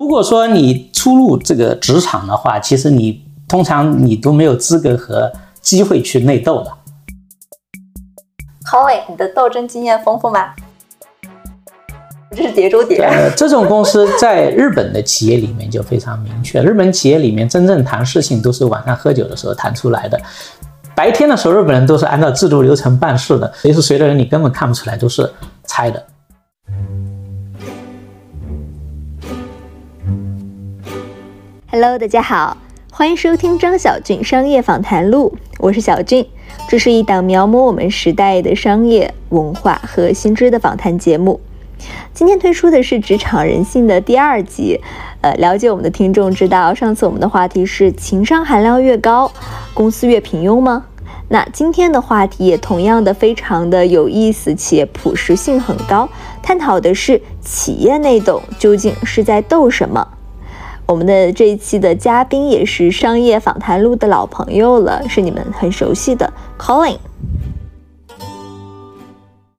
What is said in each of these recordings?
如果说你初入这个职场的话，其实你通常你都没有资格和机会去内斗的。Colin，你的斗争经验丰富吗？这是叠中叠。呃，这种公司在日本的企业里面就非常明确，日本企业里面真正谈事情都是晚上喝酒的时候谈出来的。白天的时候，日本人都是按照制度流程办事的，谁是谁的人你根本看不出来，都是猜的。Hello，大家好，欢迎收听张小俊商业访谈录，我是小俊。这是一档描摹我们时代的商业文化和新知的访谈节目。今天推出的是职场人性的第二集。呃，了解我们的听众知道，上次我们的话题是情商含量越高，公司越平庸吗？那今天的话题也同样的非常的有意思且朴实性很高，探讨的是企业内斗究竟是在斗什么。我们的这一期的嘉宾也是商业访谈录的老朋友了，是你们很熟悉的 Colin。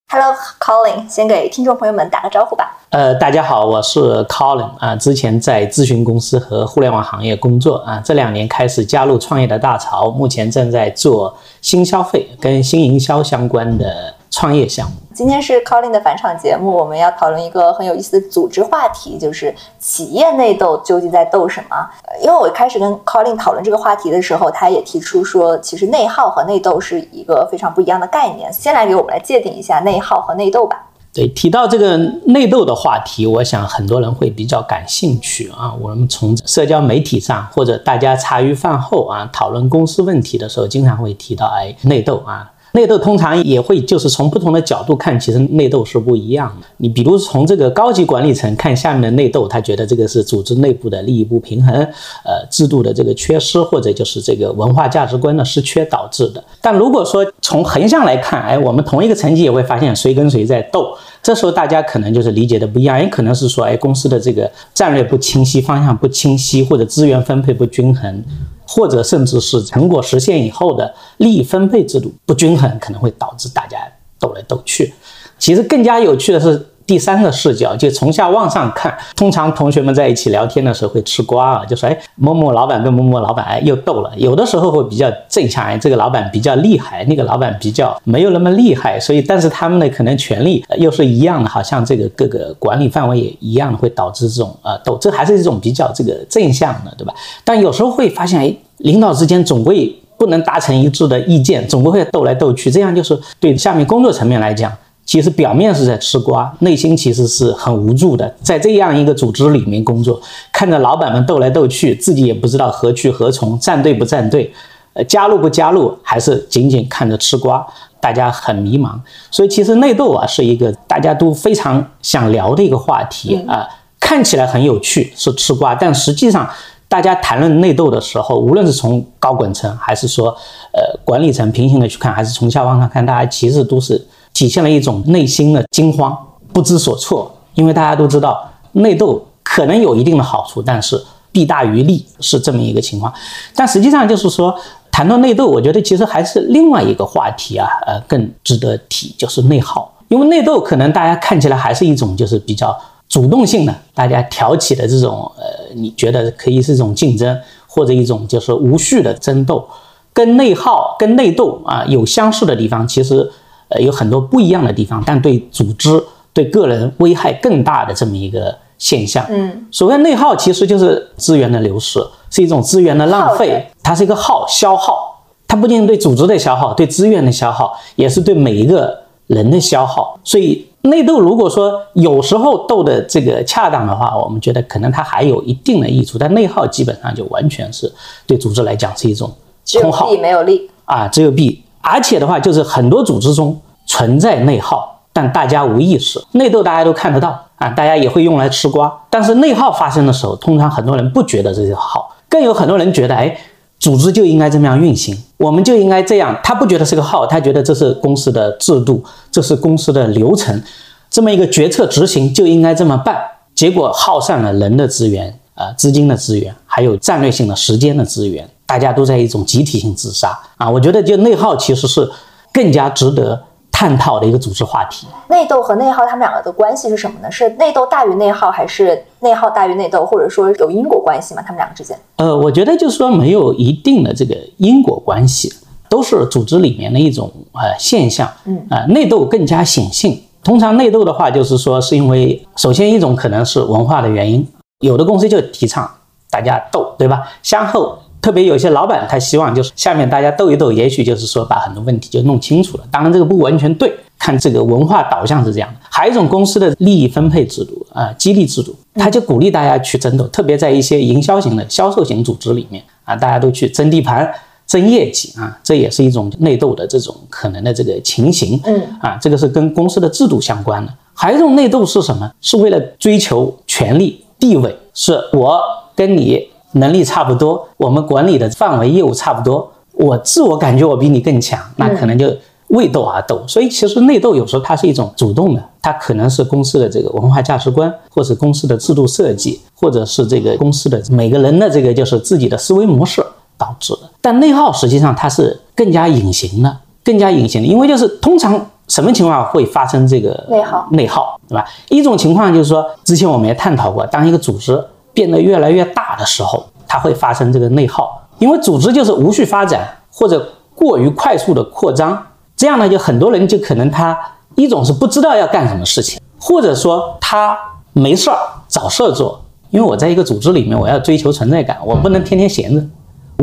Hello Colin，先给听众朋友们打个招呼吧。呃，大家好，我是 Colin 啊，之前在咨询公司和互联网行业工作啊，这两年开始加入创业的大潮，目前正在做新消费跟新营销相关的创业项目。今天是 Colin 的返场节目，我们要讨论一个很有意思的组织话题，就是企业内斗究竟在斗什么？呃因为我开始跟 Colin 讨论这个话题的时候，他也提出说，其实内耗和内斗是一个非常不一样的概念。先来给我们来界定一下内耗和内斗吧。对，提到这个内斗的话题，我想很多人会比较感兴趣啊。我们从社交媒体上或者大家茶余饭后啊讨论公司问题的时候，经常会提到哎内斗啊。内斗通常也会就是从不同的角度看，其实内斗是不一样的。你比如从这个高级管理层看下面的内斗，他觉得这个是组织内部的利益不平衡，呃，制度的这个缺失，或者就是这个文化价值观的失缺导致的。但如果说从横向来看，哎，我们同一个层级也会发现谁跟谁在斗。这时候大家可能就是理解的不一样，也可能是说，哎，公司的这个战略不清晰，方向不清晰，或者资源分配不均衡，或者甚至是成果实现以后的利益分配制度不均衡，可能会导致大家斗来斗去。其实更加有趣的是第三个视角，就从下往上看。通常同学们在一起聊天的时候会吃瓜啊，就说哎，某某老板跟某某老板哎又斗了。有的时候会比较正向，哎，这个老板比较厉害，那个老板比较没有那么厉害，所以但是他们呢可能权力又是一样的，好像这个各个管理范围也一样，会导致这种呃斗，这还是一种比较这个正向的，对吧？但有时候会发现，哎，领导之间总会不能达成一致的意见，总归会斗来斗去，这样就是对下面工作层面来讲。其实表面是在吃瓜，内心其实是很无助的。在这样一个组织里面工作，看着老板们斗来斗去，自己也不知道何去何从，站队不站队，呃，加入不加入，还是仅仅看着吃瓜，大家很迷茫。所以其实内斗啊，是一个大家都非常想聊的一个话题啊、看起来很有趣，是吃瓜，但实际上。大家谈论内斗的时候，无论是从高管层，还是说呃管理层平行的去看，还是从下往上看，大家其实都是体现了一种内心的惊慌、不知所措。因为大家都知道，内斗可能有一定的好处，但是弊大于利，是这么一个情况。但实际上就是说，谈到内斗，我觉得其实还是另外一个话题啊，呃，更值得提，就是内耗。因为内斗可能大家看起来还是一种就是比较。主动性的，大家挑起的这种呃，你觉得可以是一种竞争，或者一种就是无序的争斗，跟内耗、跟内斗啊有相似的地方，其实呃有很多不一样的地方，但对组织、对个人危害更大的这么一个现象。嗯，所谓内耗，其实就是资源的流失，是一种资源的浪费，它是一个耗消耗，它不仅对组织的消耗，对资源的消耗，也是对每一个人的消耗，所以。内斗如果说有时候斗的这个恰当的话，我们觉得可能它还有一定的益处，但内耗基本上就完全是对组织来讲是一种只有空耗弊没有利。啊，只有弊。而且的话，就是很多组织中存在内耗，但大家无意识。内斗大家都看得到啊，大家也会用来吃瓜。但是内耗发生的时候，通常很多人不觉得这是耗，更有很多人觉得，哎，组织就应该这么样运行，我们就应该这样。他不觉得是个耗，他觉得这是公司的制度，这是公司的流程，这么一个决策执行就应该这么办。结果耗散了人的资源、呃资金的资源，还有战略性的时间的资源，大家都在一种集体性自杀啊。我觉得就内耗其实是更加值得。探讨的一个组织话题。内斗和内耗他们两个的关系是什么呢？是内斗大于内耗，还是内耗大于内斗，或者说有因果关系吗？他们两个之间？呃，我觉得就是说没有一定的这个因果关系，都是组织里面的一种呃现象。嗯啊、内斗更加显性。通常内斗的话，就是说是因为首先一种可能是文化的原因，有的公司就提倡大家斗，对吧？相后。特别有些老板，他希望就是下面大家斗一斗，也许就是说把很多问题就弄清楚了。当然，这个不完全对，看这个文化导向是这样的。还有一种公司的利益分配制度啊、激励制度，他就鼓励大家去争斗，特别在一些营销型的销售型组织里面啊，大家都去争地盘、争业绩啊，这也是一种内斗的这种可能的这个情形。嗯啊，这个是跟公司的制度相关的。还有一种内斗是什么？是为了追求权力、地位，是我跟你能力差不多，我们管理的范围业务差不多，我自我感觉我比你更强，那可能就为斗而斗。所以其实内斗有时候它是一种主动的，它可能是公司的这个文化价值观，或者公司的制度设计，或者是这个公司的每个人的这个就是自己的思维模式导致的。但内耗实际上它是更加隐形的，更加隐形的，因为就是通常什么情况会发生这个内耗内耗，对吧？一种情况就是说，之前我们也探讨过，当一个组织变得越来越大的时候，它会发生这个内耗，因为组织就是无序发展或者过于快速的扩张，这样呢，就很多人就可能他一种是不知道要干什么事情，或者说他没事儿找事儿做，因为我在一个组织里面，我要追求存在感，我不能天天闲着。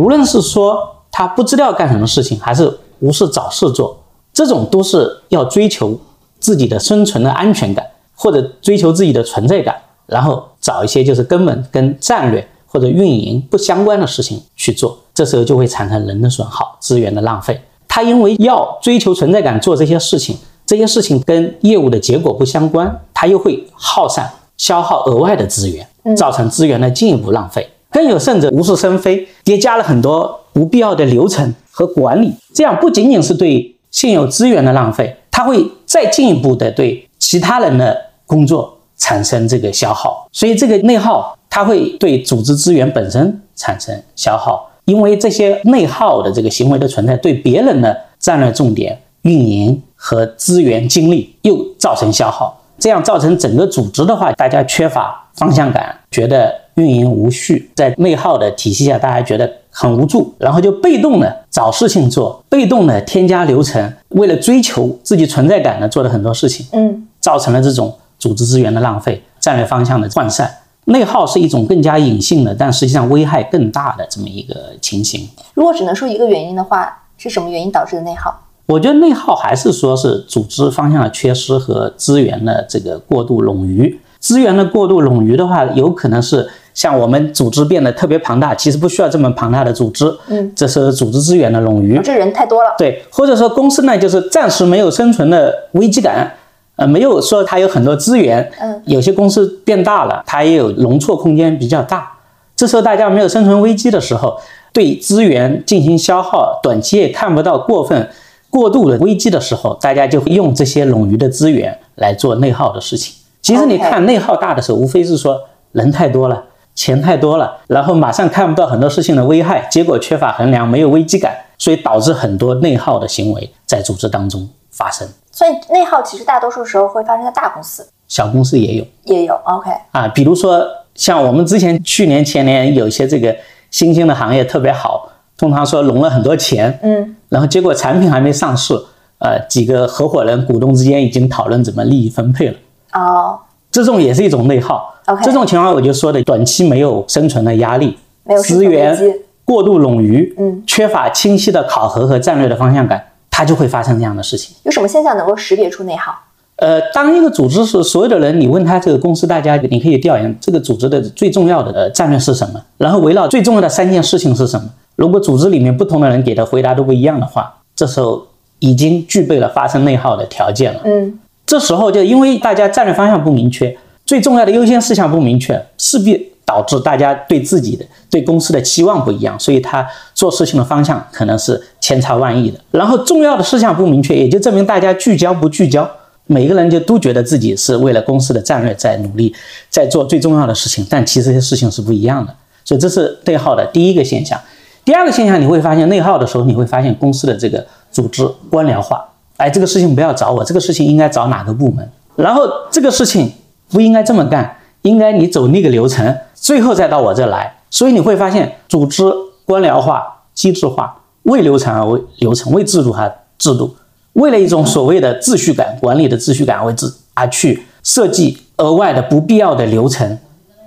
无论是说他不知道要干什么事情，还是无事找事做，这种都是要追求自己的生存的安全感，或者追求自己的存在感，然后找一些就是根本跟战略或者运营不相关的事情去做，这时候就会产生人的损耗、资源的浪费。他因为要追求存在感做这些事情，这些事情跟业务的结果不相关，他又会耗散、消耗额外的资源，造成资源的进一步浪费。更有甚者，无事生非，叠加了很多不必要的流程和管理，这样不仅仅是对现有资源的浪费，它会再进一步的对其他人的工作产生这个消耗。所以这个内耗，它会对组织资源本身产生消耗，因为这些内耗的这个行为的存在，对别人的战略重点、运营和资源精力又造成消耗，这样造成整个组织的话，大家缺乏方向感，觉得运营无序，在内耗的体系下，大家觉得很无助，然后就被动的找事情做，被动的添加流程，为了追求自己存在感呢做了很多事情，嗯造成了这种组织资源的浪费、战略方向的涣散。内耗是一种更加隐性的，但实际上危害更大的这么一个情形。如果只能说一个原因的话，是什么原因导致的内耗？我觉得内耗还是说是组织方向的缺失和资源的这个过度冗余。资源的过度冗余的话，有可能是像我们组织变得特别庞大，其实不需要这么庞大的组织，嗯，这是组织资源的冗余。这人太多了。对，或者说公司呢，就是暂时没有生存的危机感，呃，没有说它有很多资源，嗯，有些公司变大了，它也有容错空间比较大。这时候大家没有生存危机的时候，对资源进行消耗，短期也看不到过分过度的危机的时候，大家就会用这些冗余的资源来做内耗的事情。其实你看内耗大的时候，无非是说人太多了。钱太多了，然后马上看不到很多事情的危害，结果缺乏衡量，没有危机感，所以导致很多内耗的行为在组织当中发生。所以内耗其实大多数时候会发生在大公司，小公司也有。也有。OK，啊，比如说像我们之前去年前年有一些这个新兴的行业特别好，通常说融了很多钱，嗯。然后结果产品还没上市，呃，几个合伙人股东之间已经讨论怎么利益分配了，哦，这种也是一种内耗。OK 这种情况我就说的，短期没有生存的压力，没有资源过度冗余，嗯，缺乏清晰的考核和战略的方向感，它就会发生这样的事情。有什么现象能够识别出内耗？呃，当一个组织是所有的人，你问他这个公司，大家你可以调研这个组织的最重要的呃战略是什么，然后围绕最重要的三件事情是什么。如果组织里面不同的人给的回答都不一样的话，这时候已经具备了发生内耗的条件了。嗯这时候就因为大家战略方向不明确，最重要的优先事项不明确，势必导致大家对自己的、对公司的期望不一样，所以他做事情的方向可能是千差万异的。然后重要的事项不明确，也就证明大家聚焦不聚焦，每个人就都觉得自己是为了公司的战略在努力，在做最重要的事情，但其实这些事情是不一样的。所以这是内耗的第一个现象。第二个现象，你会发现内耗的时候，你会发现公司的这个组织官僚化。哎，这个事情不要找我，这个事情应该找哪个部门？然后这个事情不应该这么干，应该你走那个流程，最后再到我这来。所以你会发现，组织官僚化、机制化，为流程而为流程，为制度而制度，为了一种所谓的秩序感、管理的秩序感为制而去设计额外的不必要的流程、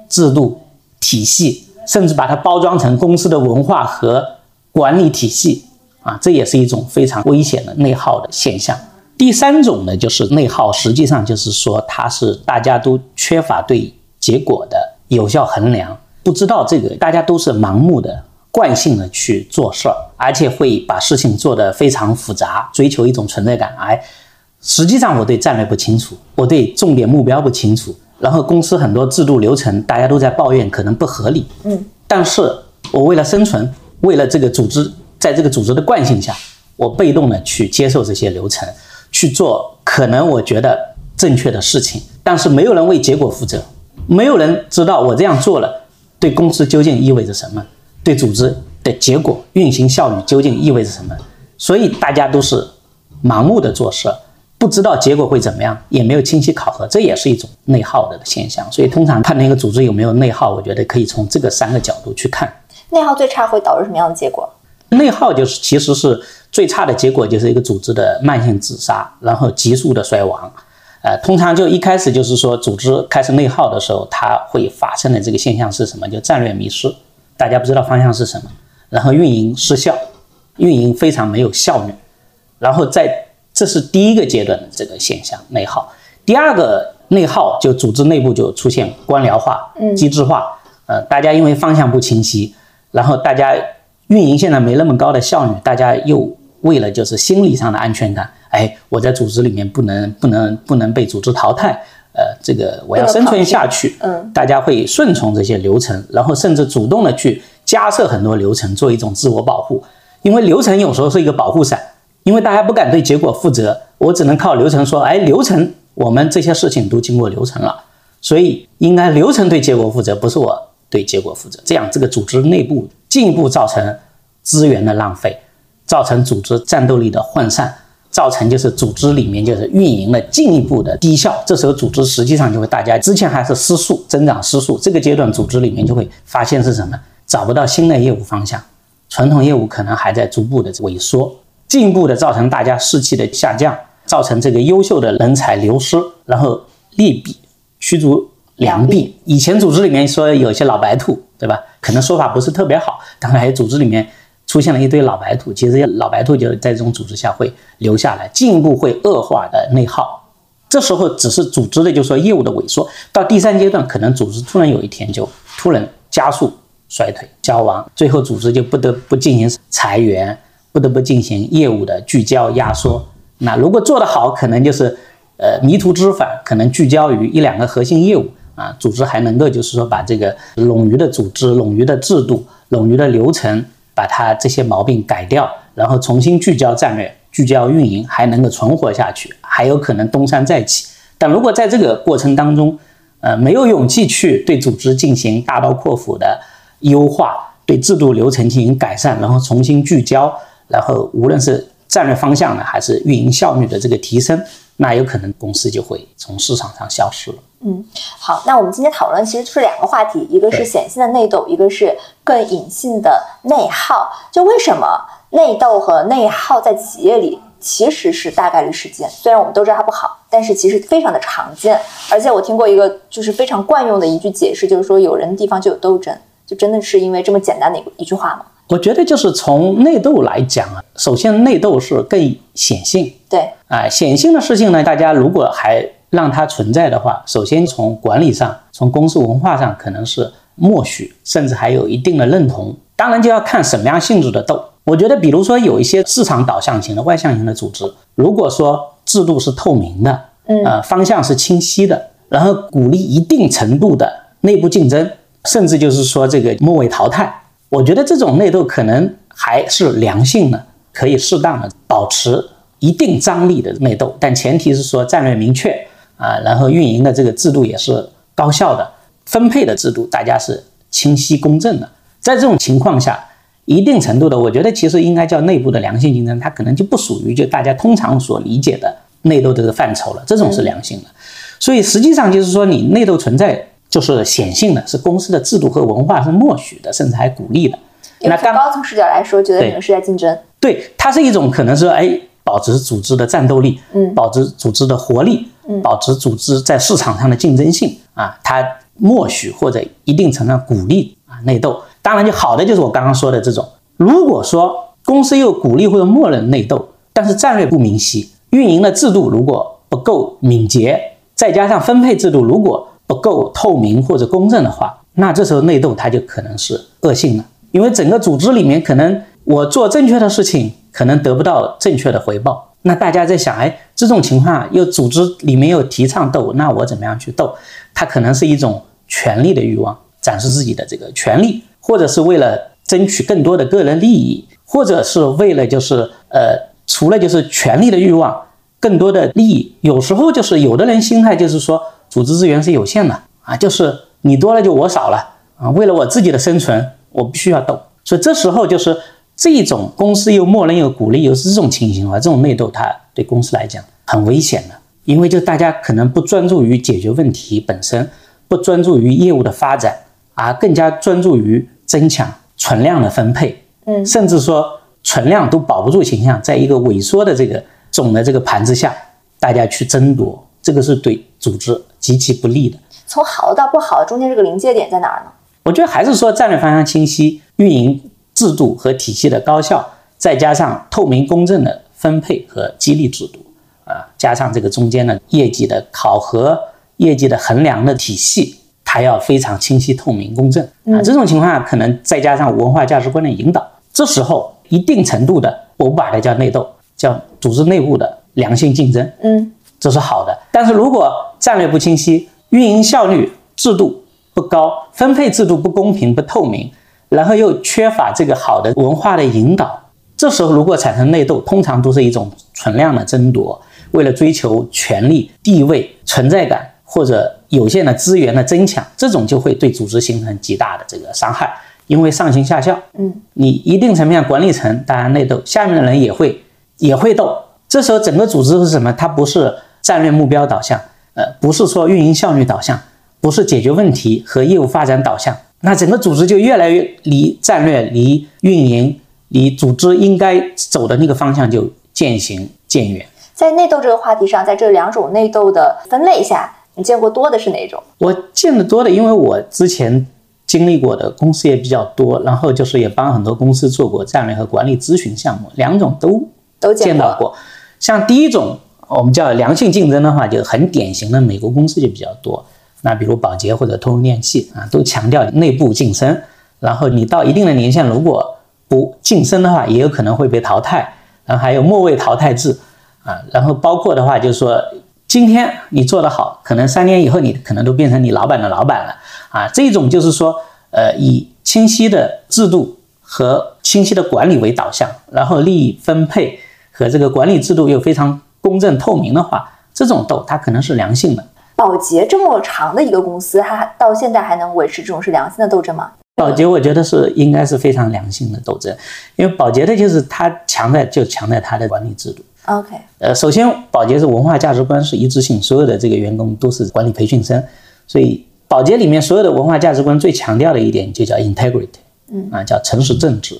制度体系，甚至把它包装成公司的文化和管理体系啊，这也是一种非常危险的内耗的现象。第三种呢，就是内耗，实际上就是说它是大家都缺乏对结果的有效衡量。不知道这个，大家都是盲目的、惯性的去做事儿，而且会把事情做得非常复杂，追求一种存在感。哎，实际上我对战略不清楚，我对重点目标不清楚，然后公司很多制度流程大家都在抱怨可能不合理。嗯，但是我为了生存，为了这个组织，在这个组织的惯性下，我被动的去接受这些流程，去做可能我觉得正确的事情，但是没有人为结果负责，没有人知道我这样做了。对公司究竟意味着什么？对组织的结果运行效率究竟意味着什么？所以大家都是盲目的做事，不知道结果会怎么样，也没有清晰考核，这也是一种内耗的现象。所以通常判定一个组织有没有内耗，我觉得可以从这个三个角度去看。内耗最差会导致什么样的结果？内耗就是其实是最差的结果，就是一个组织的慢性自杀，然后急速的衰亡。呃，通常就一开始就是说，组织开始内耗的时候，它会发生的这个现象是什么？就战略迷失，大家不知道方向是什么，然后运营失效，运营非常没有效率，然后在这是第一个阶段的这个现象内耗。第二个内耗就组织内部就出现官僚化、机制化，呃，大家因为方向不清晰，然后大家运营现在没那么高的效率，大家又为了就是心理上的安全感。哎，我在组织里面不能不能不能被组织淘汰，呃，这个我要生存下去，嗯，大家会顺从这些流程，然后甚至主动的去加设很多流程，做一种自我保护。因为流程有时候是一个保护伞，因为大家不敢对结果负责，我只能靠流程说，哎，流程我们这些事情都经过流程了，所以应该流程对结果负责，不是我对结果负责。这样这个组织内部进一步造成资源的浪费，造成组织战斗力的涣散。造成就是组织里面就是运营的进一步的低效，这时候组织实际上就会大家之前还是失速增长失速，这个阶段组织里面就会发现是什么？找不到新的业务方向，传统业务可能还在逐步的萎缩，进一步的造成大家士气的下降，造成这个优秀的人才流失，然后利弊驱逐良币。以前组织里面说有些老白兔，对吧？可能说法不是特别好，当然还有组织里面。出现了一堆老白兔，其实老白兔就在这种组织下会留下来，进一步会恶化的内耗。这时候只是组织的，就是说业务的萎缩，到第三阶段，可能组织突然有一天就突然加速衰退、消亡，最后组织就不得不进行裁员，不得不进行业务的聚焦压缩。那如果做得好，可能就是呃迷途知返，可能聚焦于一两个核心业务啊，组织还能够就是说把这个冗余的组织、冗余的制度、冗余的流程。把它这些毛病改掉，然后重新聚焦战略、聚焦运营，还能够存活下去，还有可能东山再起。但如果在这个过程当中，呃，没有勇气去对组织进行大刀阔斧的优化，对制度流程进行改善，然后重新聚焦，然后无论是战略方向呢，还是运营效率的这个提升，那有可能公司就会从市场上消失了。嗯，好，那我们今天讨论其实是两个话题，一个是显性的内斗，一个是更隐性的内耗。就为什么内斗和内耗在企业里其实是大概率事件？虽然我们都知道它不好，但是其实非常的常见。而且我听过一个就是非常惯用的一句解释，就是说有人的地方就有斗争，就真的是因为这么简单的一一句话吗？我觉得就是从内斗来讲啊，首先内斗是更显性，对，啊，显性的事情呢，大家如果还。让它存在的话，首先从管理上、从公司文化上，可能是默许，甚至还有一定的认同。当然就要看什么样性质的斗。我觉得，比如说有一些市场导向型的外向型的组织，如果说制度是透明的，嗯，呃，方向是清晰的，然后鼓励一定程度的内部竞争，甚至就是说这个末位淘汰，我觉得这种内斗可能还是良性的，可以适当的保持一定张力的内斗，但前提是说战略明确。啊，然后运营的这个制度也是高效的，分配的制度大家是清晰公正的。在这种情况下，一定程度的，我觉得其实应该叫内部的良性竞争，它可能就不属于就大家通常所理解的内斗这个范畴了。这种是良性的，所以实际上就是说，你内斗存在就是显性的，是公司的制度和文化是默许的，甚至还鼓励的。那从高层视角来说，觉得你们是在竞争。对，它是一种可能是哎，保持组织的战斗力，嗯，保持组织的活力，嗯，保持组织在市场上的竞争性啊，它默许或者一定程度上鼓励啊内斗。当然，就好的就是我刚刚说的这种。如果说公司又鼓励或者默认内斗，但是战略不明晰，运营的制度如果不够敏捷，再加上分配制度如果不够透明或者公正的话，那这时候内斗它就可能是恶性了。因为整个组织里面，可能我做正确的事情，可能得不到正确的回报。那大家在想，哎，这种情况又组织里面又提倡斗，那我怎么样去斗？它可能是一种权力的欲望，展示自己的这个权利，或者是为了争取更多的个人利益，或者是为了就是呃，除了就是权力的欲望，更多的利益。有时候就是有的人心态就是说，组织资源是有限的啊，就是你多了就我少了啊，为了我自己的生存。我必须要斗，所以这时候就是这种公司又默认又鼓励又是这种情形的话，这种内斗它对公司来讲很危险的，因为就大家可能不专注于解决问题本身，不专注于业务的发展，而更加专注于增强存量的分配，嗯，甚至说存量都保不住形象，在一个萎缩的这个总的这个盘子下，大家去争夺，这个是对组织极其不利的。从好到不好中间这个临界点在哪儿呢？我觉得还是说战略方向清晰、运营制度和体系的高效，再加上透明公正的分配和激励制度，啊，加上这个中间的业绩的考核、业绩的衡量的体系，它要非常清晰、透明、公正啊。这种情况下，可能再加上文化价值观的引导，这时候一定程度的，我不把它叫内斗，叫组织内部的良性竞争，嗯，这是好的。但是如果战略不清晰、运营效率、制度，不高，分配制度不公平不透明，然后又缺乏这个好的文化的引导，这时候如果产生内斗，通常都是一种存量的争夺，为了追求权力、地位、存在感或者有限的资源的争抢，这种就会对组织形成极大的这个伤害，因为上行下效。嗯，你一定层面管理层当然内斗，下面的人也会也会斗，这时候整个组织是什么？它不是战略目标导向，呃，不是说运营效率导向。不是解决问题和业务发展导向，那整个组织就越来越离战略、离运营、离组织应该走的那个方向就渐行渐远。在内斗这个话题上，在这两种内斗的分类下，你见过多的是哪种？我见得多的，因为我之前经历过的公司也比较多，然后就是也帮很多公司做过战略和管理咨询项目，两种都都见到过。像第一种，我们叫良性竞争的话，就很典型的美国公司就比较多。那比如保洁或者通用电器啊，都强调内部晋升，然后你到一定的年限，如果不晋升的话，也有可能会被淘汰。然后还有末位淘汰制啊，然后包括的话就是说，今天你做得好，可能三年以后你可能都变成你老板的老板了啊。这种就是说，呃，以清晰的制度和清晰的管理为导向，然后利益分配和这个管理制度又非常公正透明的话，这种斗它可能是良性的。宝洁这么长的一个公司，它到现在还能维持这种是良性的斗争吗？保洁我觉得是应该是非常良性的斗争，因为保洁的就是它强在就强在它的管理制度。OK，呃，首先保洁是文化价值观是一致性，所有的这个员工都是管理培训生，所以保洁里面所有的文化价值观最强调的一点就叫 integrity，嗯啊叫诚实正直，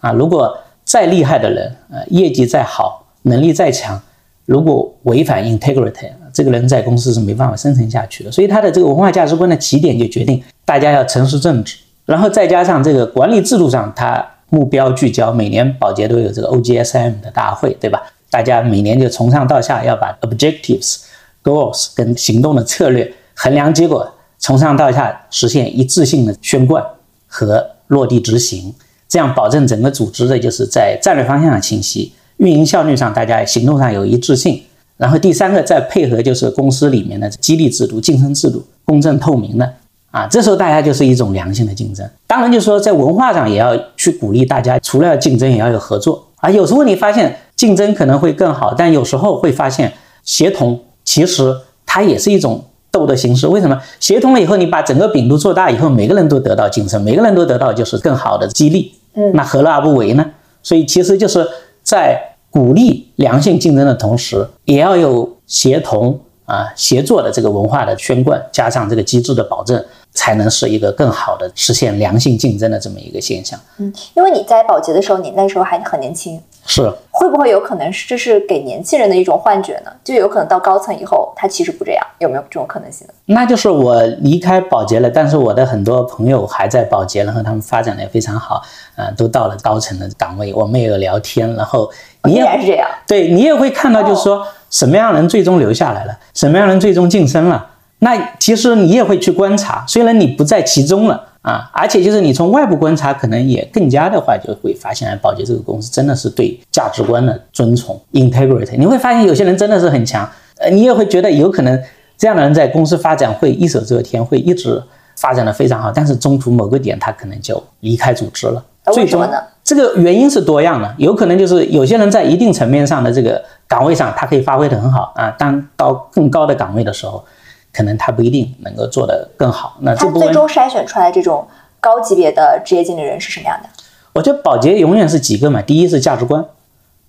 啊如果再厉害的人，呃业绩再好，能力再强。如果违反 integrity，这个人在公司是没办法生存下去的。所以他的这个文化价值观的起点就决定大家要诚实正直，然后再加上这个管理制度上，他目标聚焦，每年保洁都有这个 OGSM 的大会，对吧？大家每年就从上到下要把 objectives、goals 跟行动的策略衡量结果，从上到下实现一致性的宣贯和落地执行，这样保证整个组织的就是在战略方向上清晰。运营效率上，大家行动上有一致性。然后第三个，再配合就是公司里面的激励制度、晋升制度，公正透明的啊，这时候大家就是一种良性的竞争。当然，就是说在文化上也要去鼓励大家，除了要竞争，也要有合作啊。有时候你发现竞争可能会更好，但有时候会发现协同其实它也是一种斗的形式。为什么协同了以后，你把整个饼都做大以后，每个人都得到晋升，每个人都得到就是更好的激励嗯那何乐而不为呢？所以其实就是在鼓励良性竞争的同时，也要有协同啊协作的这个文化的宣贯，加上这个机制的保证，才能是一个更好的实现良性竞争的这么一个现象。嗯，因为你在保洁的时候，你那时候还很年轻，是，会不会有可能是这是给年轻人的一种幻觉呢？就有可能到高层以后，他其实不这样，有没有这种可能性呢？那就是我离开保洁了，但是我的很多朋友还在保洁，然后他们发展的也非常好，啊、都到了高层的岗位，我们也有聊天，然后你依也然是这样。对你也会看到，就是说什么样人最终留下来了，什么样人最终晋升了。那其实你也会去观察，虽然你不在其中了啊，而且就是你从外部观察，可能也更加的话就会发现，哎，宝洁这个公司真的是对价值观的尊崇 （integrity）。你会发现有些人真的是很强，呃，你也会觉得有可能这样的人在公司发展会一手遮天，会一直发展的非常好，但是中途某个点他可能就离开组织了。呃最终为什么呢？这个原因是多样的，有可能就是有些人在一定层面上的这个岗位上，他可以发挥的很好啊，当到更高的岗位的时候，可能他不一定能够做得更好。那他最终筛选出来这种高级别的职业经理人是什么样的？我觉得保洁永远是几个嘛，第一是价值观，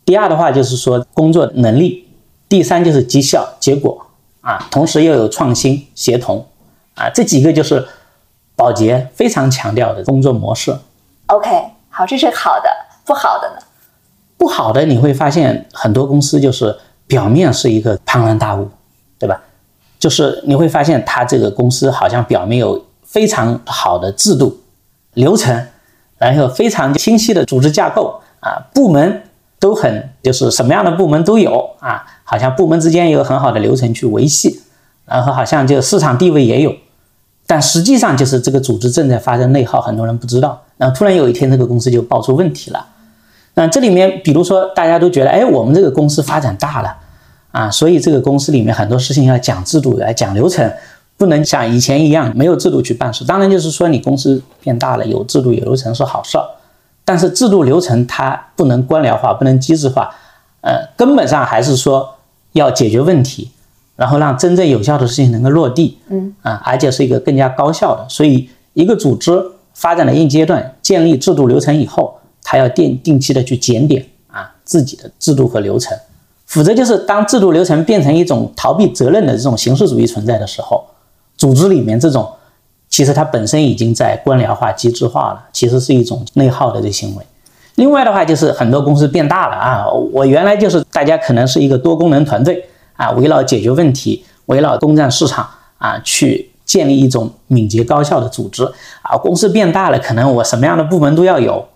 第二的话就是说工作能力，第三就是绩效结果啊，同时又有创新协同啊，这几个就是保洁非常强调的工作模式。OK，好，这是好的，不好的呢？不好的你会发现很多公司就是表面是一个庞然大物，对吧？就是你会发现它这个公司好像表面有非常好的制度、流程，然后非常清晰的组织架构啊，部门都很就是什么样的部门都有啊，好像部门之间有很好的流程去维系，然后好像就市场地位也有，但实际上就是这个组织正在发生内耗，很多人不知道，然后突然有一天这个公司就爆出问题了。那这里面，比如说大家都觉得，哎，我们这个公司发展大了，啊，所以这个公司里面很多事情要讲制度，来讲流程，不能像以前一样没有制度去办事。当然，就是说你公司变大了，有制度有流程是好事儿，但是制度流程它不能官僚化，不能机制化，呃，根本上还是说要解决问题，然后让真正有效的事情能够落地，嗯啊，而且是一个更加高效的。所以，一个组织发展的一阶段，建立制度流程以后，它要定定期的去检点啊自己的制度和流程，否则就是当制度流程变成一种逃避责任的这种形式主义存在的时候，组织里面这种其实它本身已经在官僚化、机制化了，其实是一种内耗的这行为。另外的话就是很多公司变大了啊，我原来就是大家可能是一个多功能团队啊，围绕解决问题、围绕攻占市场啊，去建立一种敏捷高效的组织啊。公司变大了，可能我什么样的部门都要有，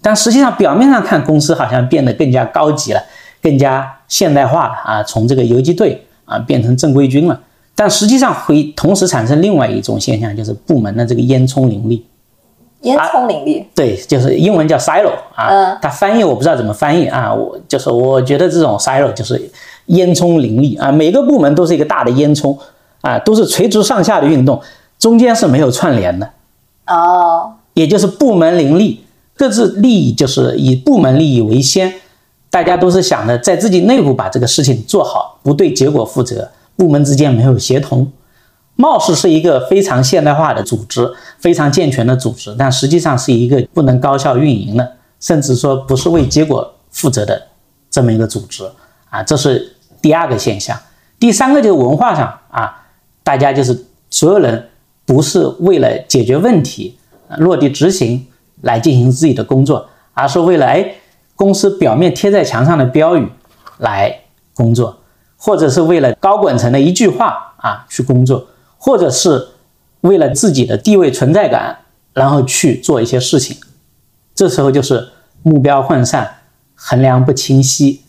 但实际上表面上看，公司好像变得更加高级了，更加现代化了啊，从这个游击队啊变成正规军了。但实际上会同时产生另外一种现象，就是部门的这个烟囱林立。烟囱林立，对，就是英文叫 silo 啊，嗯它翻译我不知道怎么翻译啊，我就是我觉得这种 silo 就是烟囱林立啊，每个部门都是一个大的烟囱啊，都是垂直上下的运动，中间是没有串联的，哦，也就是部门林立，各自利益就是以部门利益为先，大家都是想着在自己内部把这个事情做好，不对结果负责，部门之间没有协同。貌似是一个非常现代化的组织，非常健全的组织，但实际上是一个不能高效运营的，甚至说不是为结果负责的这么一个组织啊，这是第二个现象。第三个就是文化上啊，大家就是所有人不是为了解决问题、落地执行来进行自己的工作，而是为了哎公司表面贴在墙上的标语来工作，或者是为了高管层的一句话啊去工作，或者是为了自己的地位存在感，然后去做一些事情。这时候就是目标涣散，衡量不清晰，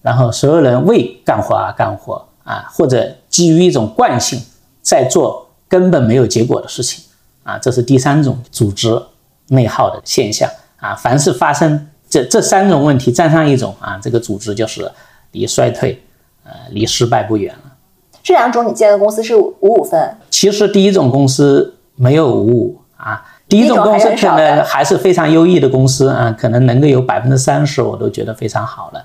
然后所有人为干活而干活啊，或者基于一种惯性在做根本没有结果的事情啊，这是第三种组织内耗的现象啊。凡是发生这这三种问题占上一种啊，这个组织就是离衰退呃离失败不远了。这两种你建的公司是五五分，其实第一种公司没有五五啊，第一种公司可能还是非常优异的公司啊，可能能够有百分之三十，我都觉得非常好了。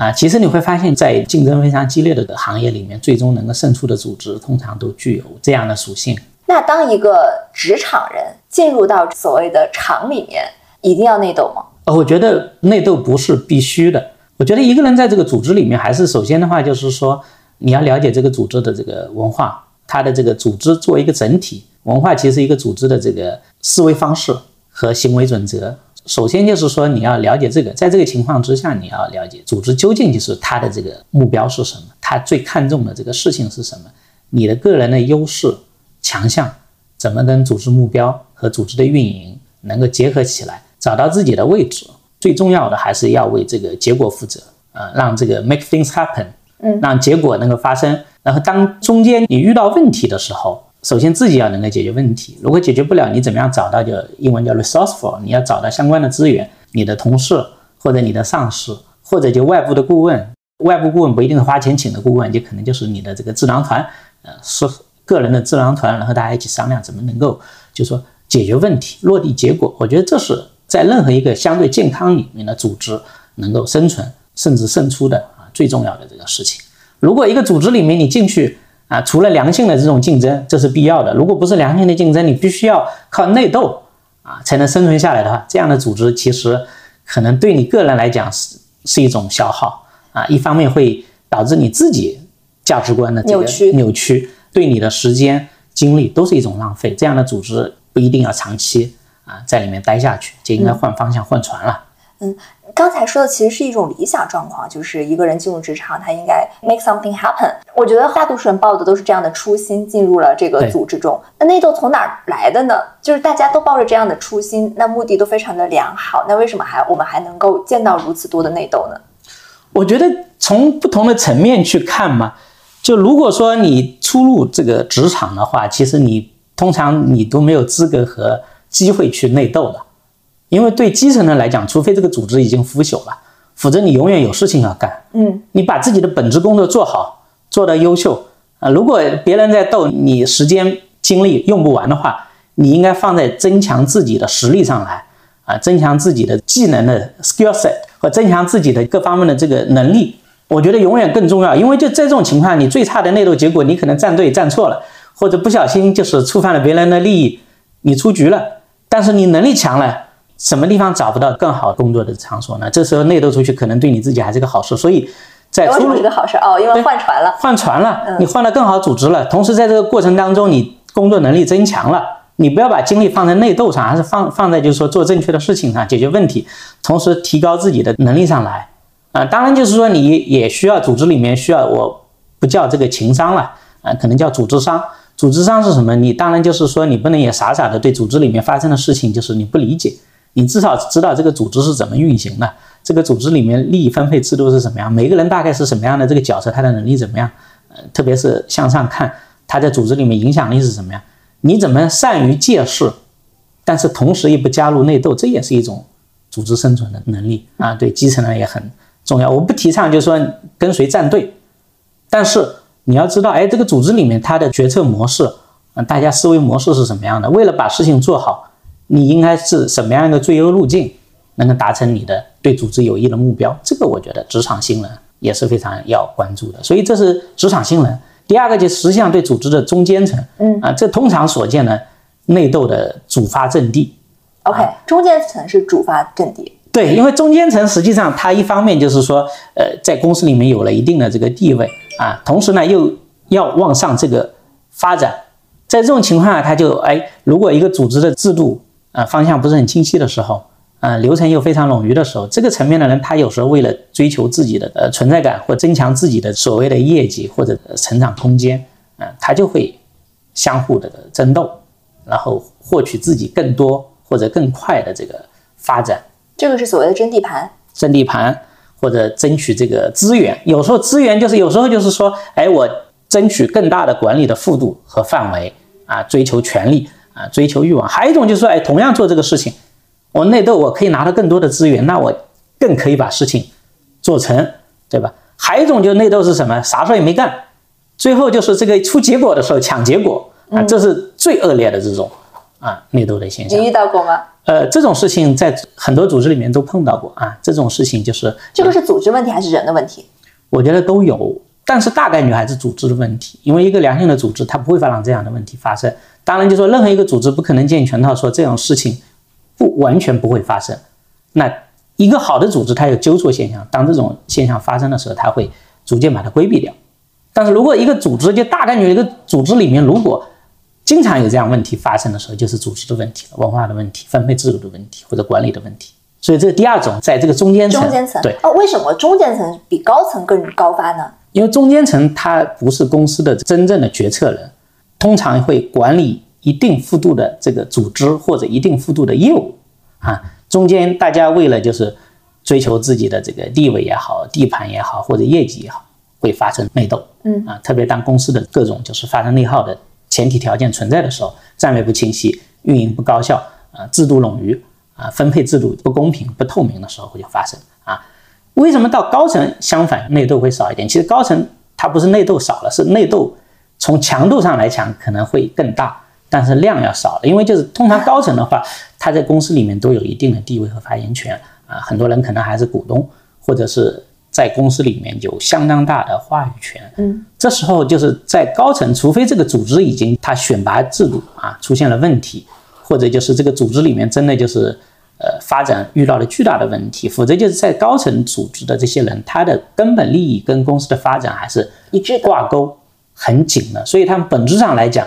啊，其实你会发现在竞争非常激烈的行业里面，最终能够胜出的组织，通常都具有这样的属性。那当一个职场人进入到所谓的厂里面，一定要内斗吗？呃，我觉得内斗不是必须的。我觉得一个人在这个组织里面，还是首先的话就是说，你要了解这个组织的这个文化，它的这个组织作为一个整体，文化其实一个组织的这个思维方式和行为准则。首先就是说你要了解这个，在这个情况之下，你要了解组织究竟就是它的这个目标是什么，它最看重的这个事情是什么，你的个人的优势强项怎么跟组织目标和组织的运营能够结合起来，找到自己的位置。最重要的还是要为这个结果负责啊，让这个 make things happen，嗯，让结果能够发生。然后当中间你遇到问题的时候，首先自己要能够解决问题，如果解决不了，你怎么样找到？就英文叫 resourceful，你要找到相关的资源，你的同事或者你的上司，或者就外部的顾问。外部顾问不一定是花钱请的顾问，就可能就是你的这个智囊团，呃，是个人的智囊团，然后大家一起商量怎么能够就说解决问题、落地结果。我觉得这是在任何一个相对健康里面的组织能够生存甚至胜出的啊最重要的这个事情。如果一个组织里面你进去，啊，除了良性的这种竞争，这是必要的。如果不是良性的竞争，你必须要靠内斗啊才能生存下来的话，这样的组织其实可能对你个人来讲是是一种消耗啊。一方面会导致你自己价值观的扭曲扭曲，对你的时间精力都是一种浪费。这样的组织不一定要长期啊在里面待下去，就应该换方向换船了。嗯。刚才说的其实是一种理想状况，就是一个人进入职场，他应该 make something happen。我觉得大多数人抱的都是这样的初心进入了这个组织中。那内斗从哪儿来的呢？就是大家都抱着这样的初心，那目的都非常的良好，那为什么还我们还能够见到如此多的内斗呢？我觉得从不同的层面去看嘛，就如果说你初入这个职场的话，其实你通常你都没有资格和机会去内斗的。因为对基层人来讲，除非这个组织已经腐朽了，否则你永远有事情要干。嗯，你把自己的本职工作做好，做得优秀啊。如果别人在斗，你时间精力用不完的话，你应该放在增强自己的实力上来啊，增强自己的技能的 skill set 和增强自己的各方面的这个能力。我觉得永远更重要，因为就在这种情况，你最差的内斗结果，你可能站队站错了，或者不小心就是触犯了别人的利益，你出局了。但是你能力强了。什么地方找不到更好工作的场所呢？这时候内斗出去，可能对你自己还是个好事。所以，在出路是个好事哦，因为换船了，换船了，你换了更好组织了。同时，在这个过程当中，你工作能力增强了。你不要把精力放在内斗上，而是放放在就是说做正确的事情上，解决问题，同时提高自己的能力上来。啊，当然就是说你也需要组织里面需要，我不叫这个情商了，啊，可能叫组织商。组织商是什么？你当然就是说你不能也傻傻的对组织里面发生的事情就是你不理解。你至少知道这个组织是怎么运行的，这个组织里面利益分配制度是什么样，每个人大概是什么样的这个角色，他的能力怎么样？呃，特别是向上看，他在组织里面影响力是什么样？你怎么善于借势，但是同时也不加入内斗，这也是一种组织生存的能力啊。对基层人也很重要。我不提倡就是说跟随站队，但是你要知道，哎，这个组织里面它的决策模式，啊，大家思维模式是什么样的？为了把事情做好。你应该是什么样一个最优路径，能够达成你的对组织有益的目标？这个我觉得职场新人也是非常要关注的。所以这是职场新人。第二个就实际上对组织的中间层，嗯啊，这通常所见的内斗的主发阵地。OK，中间层是主发阵地。对，因为中间层实际上它一方面就是说，呃，在公司里面有了一定的这个地位啊，同时呢又要往上这个发展，在这种情况下，他就哎，如果一个组织的制度。啊，方向不是很清晰的时候，啊，流程又非常冗余的时候，这个层面的人，他有时候为了追求自己的呃存在感或增强自己的所谓的业绩或者成长空间，啊，他就会相互的争斗，然后获取自己更多或者更快的这个发展。这个是所谓的争地盘，争地盘或者争取这个资源。有时候资源就是有时候就是说，哎，我争取更大的管理的幅度和范围啊，追求权力。啊，追求欲望，还有一种就是说，哎，同样做这个事情，我内斗，我可以拿到更多的资源，那我更可以把事情做成，对吧？还有一种就是内斗是什么？啥事也没干，最后就是这个出结果的时候抢结果啊，这是最恶劣的这种啊内斗的现象。你遇到过吗？呃，这种事情在很多组织里面都碰到过啊。这种事情就是这个是组织问题还是人的问题？我觉得都有，但是大概率还是组织的问题，因为一个良性的组织它不会发生这样的问题发生。当然，就说任何一个组织不可能健全到说这种事情不完全不会发生。那一个好的组织，它有纠错现象，当这种现象发生的时候，它会逐渐把它规避掉。但是如果一个组织就大概率一个组织里面，如果经常有这样问题发生的时候，就是组织的问题了，文化的问题、分配制度的问题或者管理的问题。所以这是第二种，在这个中间层，中间层对哦，为什么中间层比高层更高发呢？因为中间层他不是公司的真正的决策人，通常会管理一定幅度的这个组织或者一定幅度的业务啊。中间大家为了就是追求自己的这个地位也好、地盘也好或者业绩也好，会发生内斗。嗯啊，特别当公司的各种就是发生内耗的前提条件存在的时候，战略不清晰、运营不高效啊、制度冗余啊、分配制度不公平、不透明的时候会就发生啊。为什么到高层相反内斗会少一点？其实高层它不是内斗少了，是内斗从强度上来讲可能会更大，但是量要少了。因为就是通常高层的话，他在公司里面都有一定的地位和发言权啊，很多人可能还是股东，或者是在公司里面有相当大的话语权。嗯，这时候就是在高层，除非这个组织已经它选拔制度啊出现了问题，或者就是这个组织里面真的就是呃发展遇到了巨大的问题，否则就是在高层组织的这些人，他的根本利益跟公司的发展还是一致挂钩很紧的，所以他们本质上来讲，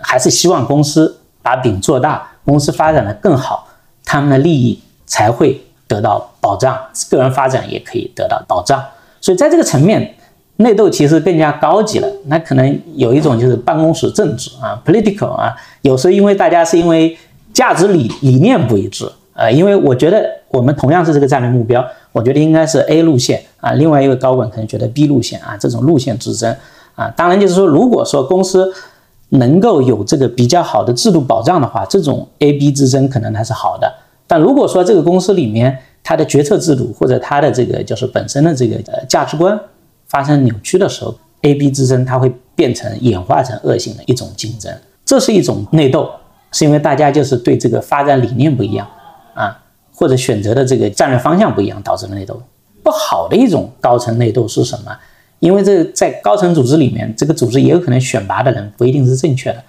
还是希望公司把饼做大，公司发展的更好，他们的利益才会得到保障，个人发展也可以得到保障。所以在这个层面，内斗其实更加高级了。那可能有一种就是办公室政治啊，political 啊，有时候因为大家是因为价值理理念不一致，呃，因为我觉得我们同样是这个战略目标，我觉得应该是 A 路线啊，另外一位高管可能觉得 B 路线啊，这种路线之争啊，当然就是说，如果说公司能够有这个比较好的制度保障的话，这种 A、B 之争可能它是好的。但如果说这个公司里面它的决策制度或者它的这个就是本身的这个呃价值观发生扭曲的时候，A、B 之争它会变成演化成恶性的一种竞争，这是一种内斗，是因为大家就是对这个发展理念不一样啊，或者选择的这个战略方向不一样导致的内斗。不好的一种高层内斗是什么？因为这在高层组织里面，这个组织也有可能选拔的人不一定是正确的，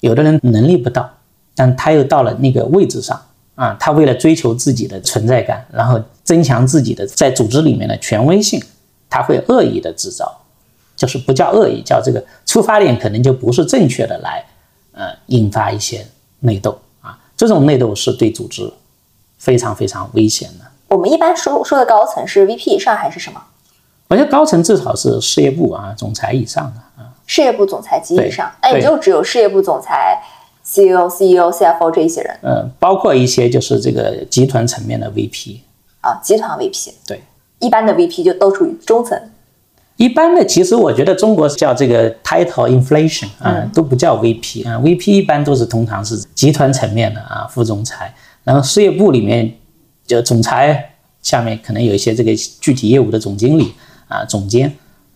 有的人能力不到，但他又到了那个位置上啊，他为了追求自己的存在感，然后增强自己的在组织里面的权威性，他会恶意的制造，就是不叫恶意，叫这个出发点可能就不是正确的来，呃，引发一些内斗啊，这种内斗是对组织非常非常危险的。我们一般说说的高层是 VP 以上还是什么？我觉得高层至少是事业部啊，总裁以上的啊。事业部总裁及以上，对那也就只有事业部总裁、CEO、CEO、CFO 这一些人嗯，包括一些就是这个集团层面的 VP，啊，集团 VP。对，一般的 VP 就都属于中层。一般的其实我觉得中国叫这个 title inflation 啊，都不叫 VP 啊，VP 一般都是通常是集团层面的啊，副总裁，然后事业部里面就总裁下面可能有一些这个具体业务的总经理啊、总监。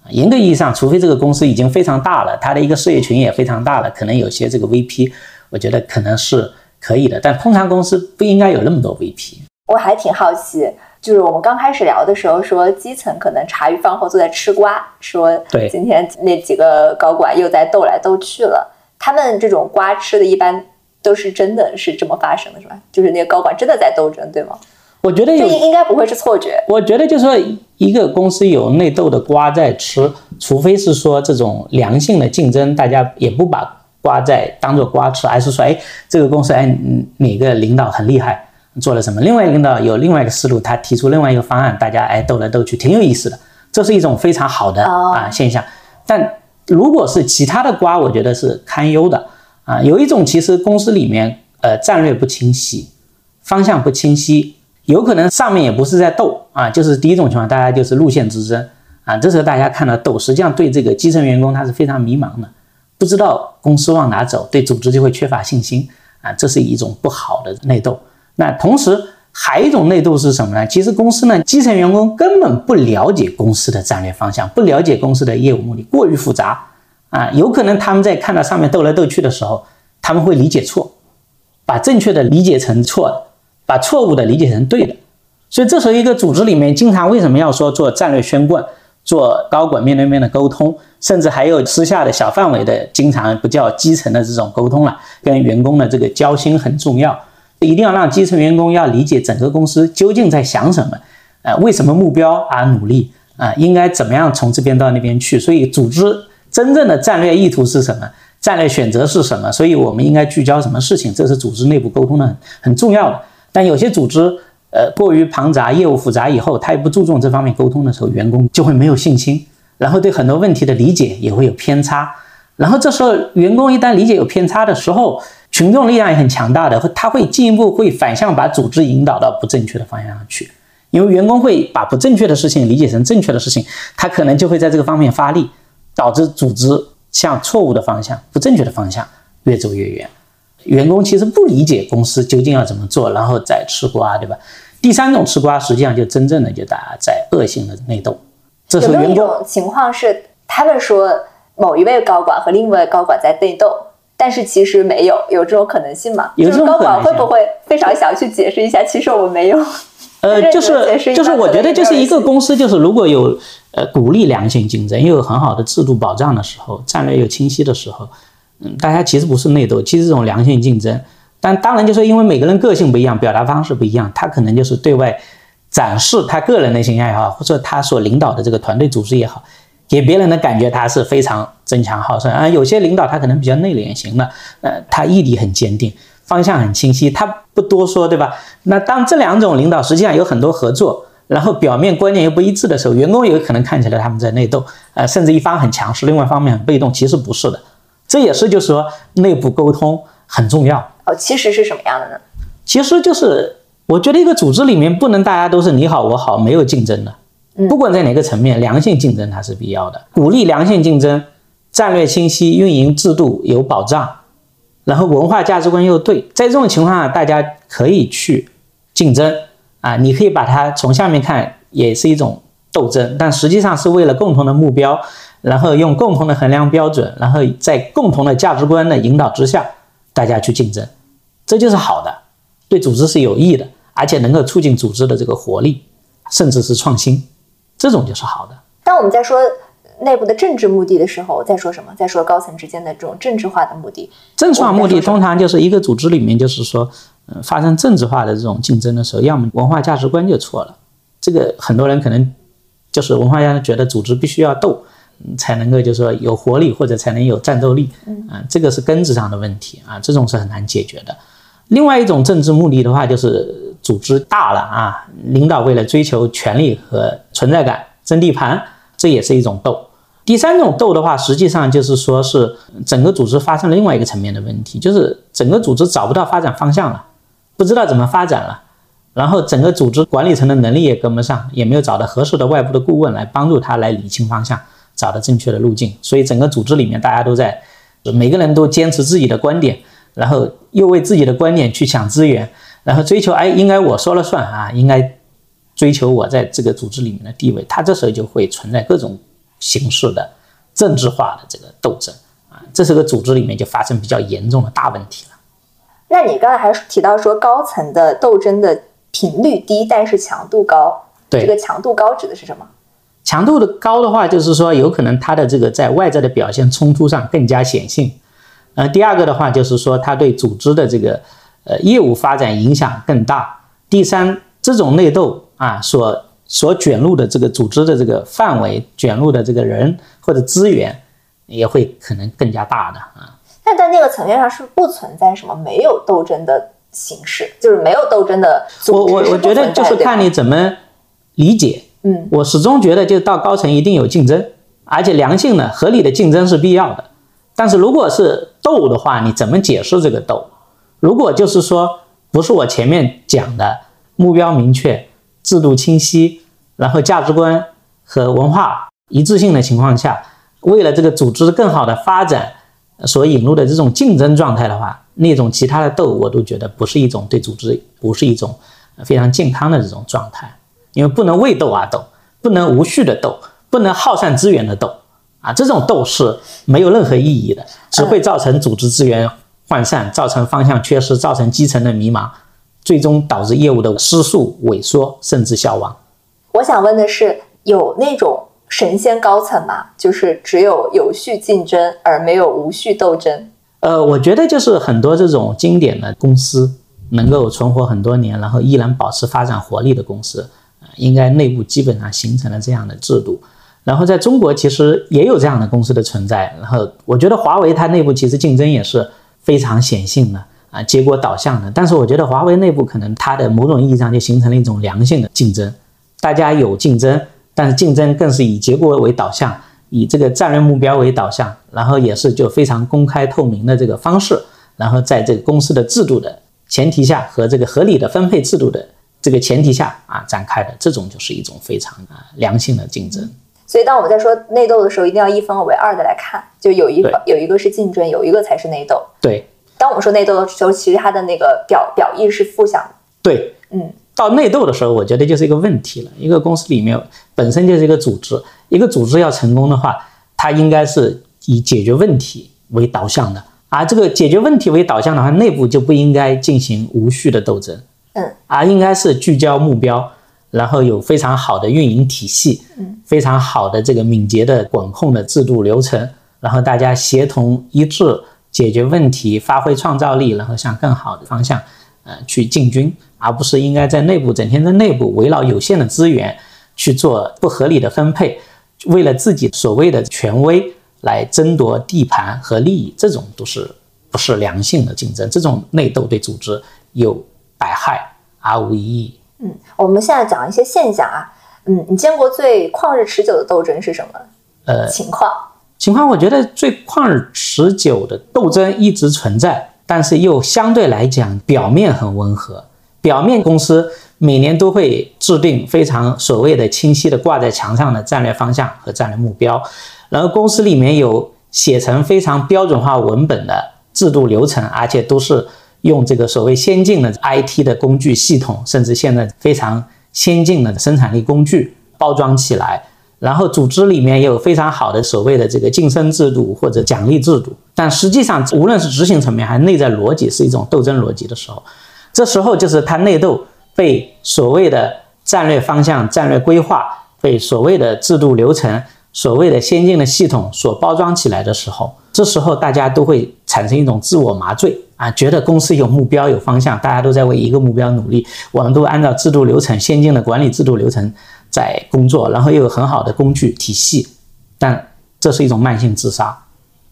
啊严格意义上，除非这个公司已经非常大了，它的一个事业群也非常大了，可能有些这个 VP，我觉得可能是可以的。但通常公司不应该有那么多 VP。我还挺好奇，就是我们刚开始聊的时候说，基层可能茶余饭后都在吃瓜，说对今天那几个高管又在斗来斗去了。他们这种瓜吃的，一般都是真的是这么发生的，是吧？就是那个高管真的在斗争，对吗？我觉得有这应应该不会是错觉。我觉得就是说，一个公司有内斗的瓜在吃，除非是说这种良性的竞争，大家也不把瓜在当做瓜吃，而是说，哎，这个公司哎嗯哪个领导很厉害，做了什么，另外一个领导有另外一个思路，他提出另外一个方案，大家哎斗来斗去，挺有意思的，这是一种非常好的哦啊现象。但如果是其他的瓜，我觉得是堪忧的啊。有一种其实公司里面呃战略不清晰，方向不清晰，有可能上面也不是在斗啊，就是第一种情况，大家就是路线之争啊。这时候大家看到斗，实际上对这个基层员工他是非常迷茫的，不知道公司往哪走，对组织就会缺乏信心啊，这是一种不好的内斗。那同时还有一种内斗是什么呢？其实公司呢，基层员工根本不了解公司的战略方向，不了解公司的业务目的，过于复杂啊，有可能他们在看到上面斗来斗去的时候，他们会理解错，把正确的理解成错的，把错误的理解成对的。所以这时候一个组织里面，经常为什么要说做战略宣贯，做高管面对面的沟通，甚至还有私下的小范围的，经常不叫基层的这种沟通了，跟员工的这个交心很重要。一定要让基层员工要理解整个公司究竟在想什么，呃，为什么目标而努力啊，应该怎么样从这边到那边去。所以组织真正的战略意图是什么？战略选择是什么？所以我们应该聚焦什么事情？这是组织内部沟通的很很重要的。但有些组织，呃，过于庞杂，业务复杂以后，他也不注重这方面沟通的时候，员工就会没有信心，然后对很多问题的理解也会有偏差。然后这时候，员工一旦理解有偏差的时候，群众力量也很强大的，他会进一步会反向把组织引导到不正确的方向上去，因为员工会把不正确的事情理解成正确的事情，他可能就会在这个方面发力，导致组织向错误的方向、不正确的方向越走越远。员工其实不理解公司究竟要怎么做，然后再吃瓜，对吧？第三种吃瓜，实际上就真正的就大家在恶性的内斗。这是有一种情况是，他们说某一位高管和另一位高管在内斗，但是其实没有，有这种可能性吗？有高管会不会非常想去解释一下？其实我们没有。呃，就是就是，我觉得就是一个公司，就是如果有呃鼓励良性竞争，又有很好的制度保障的时候，战略又清晰的时候，嗯，大家其实不是内斗，其实这种良性竞争。但当然就是因为每个人个性不一样，表达方式不一样，他可能就是对外展示他个人的兴趣爱好，或者他所领导的这个团队组织也好，给别人的感觉他是非常争强好胜啊。有些领导他可能比较内敛型的，呃，他毅力很坚定，方向很清晰，他不多说，对吧？那当这两种领导实际上有很多合作，然后表面观念又不一致的时候，员工有可能看起来他们在内斗，呃，甚至一方很强势，另外一方面很被动，其实不是的。这也是就是说内部沟通很重要。哦，其实是什么样的呢？其实就是我觉得一个组织里面不能大家都是你好我好，没有竞争的。不管在哪个层面，良性竞争它是必要的，鼓励良性竞争，战略清晰，运营制度有保障，然后文化价值观又对，在这种情况下，大家可以去竞争啊，你可以把它从下面看，也是一种斗争，但实际上是为了共同的目标，然后用共同的衡量标准，然后在共同的价值观的引导之下，大家去竞争，这就是好的，对组织是有益的，而且能够促进组织的这个活力，甚至是创新，这种就是好的。当我们在说内部的政治目的的时候，在说什么？在说高层之间的这种政治化的目的。政治化目的通常就是一个组织里面，就是说，嗯、发生政治化的这种竞争的时候，要么文化价值观就错了。这个很多人可能就是文化家觉得组织必须要斗，嗯才能够就是说有活力，或者才能有战斗力。啊、这个是根子上的问题啊，这种是很难解决的。另外一种政治目的的话，就是组织大了啊，领导为了追求权力和存在感争地盘，这也是一种斗。第三种斗的话，实际上就是说是整个组织发生了另外一个层面的问题，就是整个组织找不到发展方向了，不知道怎么发展了，然后整个组织管理层的能力也跟不上，也没有找到合适的外部的顾问来帮助他来理清方向，找到正确的路径，所以整个组织里面大家都在，每个人都坚持自己的观点，然后又为自己的观点去抢资源，然后追求哎应该我说了算啊，应该追求我在这个组织里面的地位，他这时候就会存在各种形式的政治化的这个斗争啊，这是个组织里面就发生比较严重的大问题了。那你刚才还提到说高层的斗争的频率低，但是强度高。对这个强度高指的是什么？强度的高的话，就是说有可能它的这个在外在的表现冲突上更加显性。呃，第二个的话就是说它对组织的这个呃业务发展影响更大。第三，这种内斗啊所所卷入的这个组织的这个范围、卷入的这个人或者资源也会可能更加大的啊。但在那个层面上是不存在什么没有斗争的形式，就是没有斗争的组织我我我觉得就是看你怎么理解。嗯，我始终觉得，就到高层一定有竞争，而且良性的、合理的竞争是必要的。但是如果是斗的话，你怎么解释这个斗？如果就是说不是我前面讲的目标明确、制度清晰，然后价值观和文化一致性的情况下，为了这个组织更好的发展所引入的这种竞争状态的话，那种其他的斗我都觉得不是一种对组织不是一种非常健康的这种状态。因为不能为斗而斗，不能无序的斗，不能耗散资源的斗啊，这种斗是没有任何意义的，只会造成组织资源涣散，造成方向缺失，造成基层的迷茫，最终导致业务的失速、萎缩，甚至消亡。我想问的是，有那种神仙高层吗？就是只有有序竞争而没有无序斗争？呃，我觉得就是很多这种经典的公司，能够存活很多年，然后依然保持发展活力的公司，啊，应该内部基本上形成了这样的制度。然后在中国其实也有这样的公司的存在。然后我觉得华为它内部其实竞争也是非常显性的啊，结果导向的。但是我觉得华为内部可能它的某种意义上就形成了一种良性的竞争，大家有竞争，但是竞争更是以结果为导向，以这个战略目标为导向，然后也是就非常公开透明的这个方式，然后在这个公司的制度的前提下和这个合理的分配制度的这个前提下啊展开的，这种就是一种非常啊良性的竞争。所以，当我们在说内斗的时候，一定要一分为二的来看，就有一个有一个是竞争，有一个才是内斗。对。当我们说内斗的时候，其实它的那个表表意是负向的。对，嗯。到内斗的时候，我觉得就是一个问题了。一个公司里面本身就是一个组织，一个组织要成功的话，它应该是以解决问题为导向的。而这个解决问题为导向的话，内部就不应该进行无序的斗争。嗯。而应该是聚焦目标。然后有非常好的运营体系，嗯，非常好的这个敏捷的管控的制度流程，然后大家协同一致解决问题，发挥创造力，然后向更好的方向，呃，去进军，而不是应该在内部整天在内部围绕有限的资源去做不合理的分配，为了自己所谓的权威来争夺地盘和利益，这种都是不是良性的竞争，这种内斗对组织有百害而无一益。嗯，我们现在讲一些现象啊。嗯，你见过最旷日持久的斗争是什么？呃，情况情况，我觉得最旷日持久的斗争一直存在，但是又相对来讲表面很温和。表面公司每年都会制定非常所谓的清晰的挂在墙上的战略方向和战略目标，然后公司里面有写成非常标准化文本的制度流程，而且都是。用这个所谓先进的 IT 的工具系统，甚至现在非常先进的生产力工具包装起来，然后组织里面也有非常好的所谓的这个晋升制度或者奖励制度，但实际上无论是执行层面还是内在逻辑是一种斗争逻辑的时候，这时候就是它内斗被所谓的战略方向、战略规划被所谓的制度流程、所谓的先进的系统所包装起来的时候，这时候大家都会产生一种自我麻醉。啊，觉得公司有目标有方向，大家都在为一个目标努力，我们都按照制度流程、先进的管理制度流程在工作，然后又有很好的工具体系，但这是一种慢性自杀。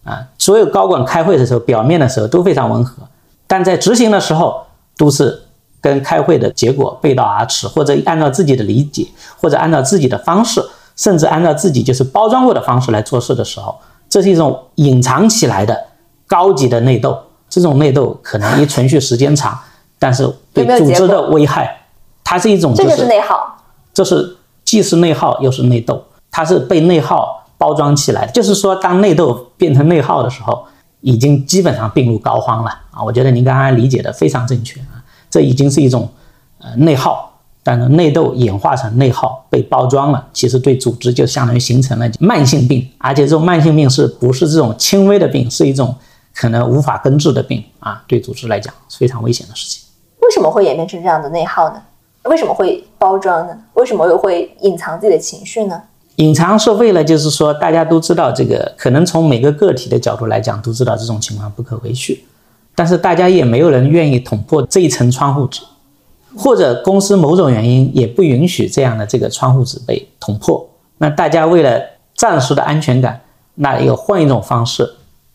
啊，所有高管开会的时候，表面的时候都非常温和，但在执行的时候都是跟开会的结果背道而驰，或者按照自己的理解，或者按照自己的方式，甚至按照自己就是包装过的方式来做事的时候，这是一种隐藏起来的高级的内斗。这种内斗可能一存续时间长，但是对组织的危害，它是一种这就是内耗，这是既是内耗又是内斗，它是被内耗包装起来的。就是说，当内斗变成内耗的时候，已经基本上病入膏肓了啊！我觉得您刚刚理解的非常正确啊，这已经是一种呃内耗，但是内斗演化成内耗被包装了，其实对组织就相当于形成了慢性病，而且这种慢性病是不是这种轻微的病，是一种。可能无法根治的病啊，对组织来讲是非常危险的事情。为什么会演变成这样的内耗呢？为什么会包装呢？为什么又会隐藏自己的情绪呢？隐藏是为了就是说，大家都知道这个，可能从每个个体的角度来讲，都知道这种情况不可维续，但是大家也没有人愿意捅破这一层窗户纸，或者公司某种原因也不允许这样的这个窗户纸被捅破。那大家为了暂时的安全感，那又换一种方式。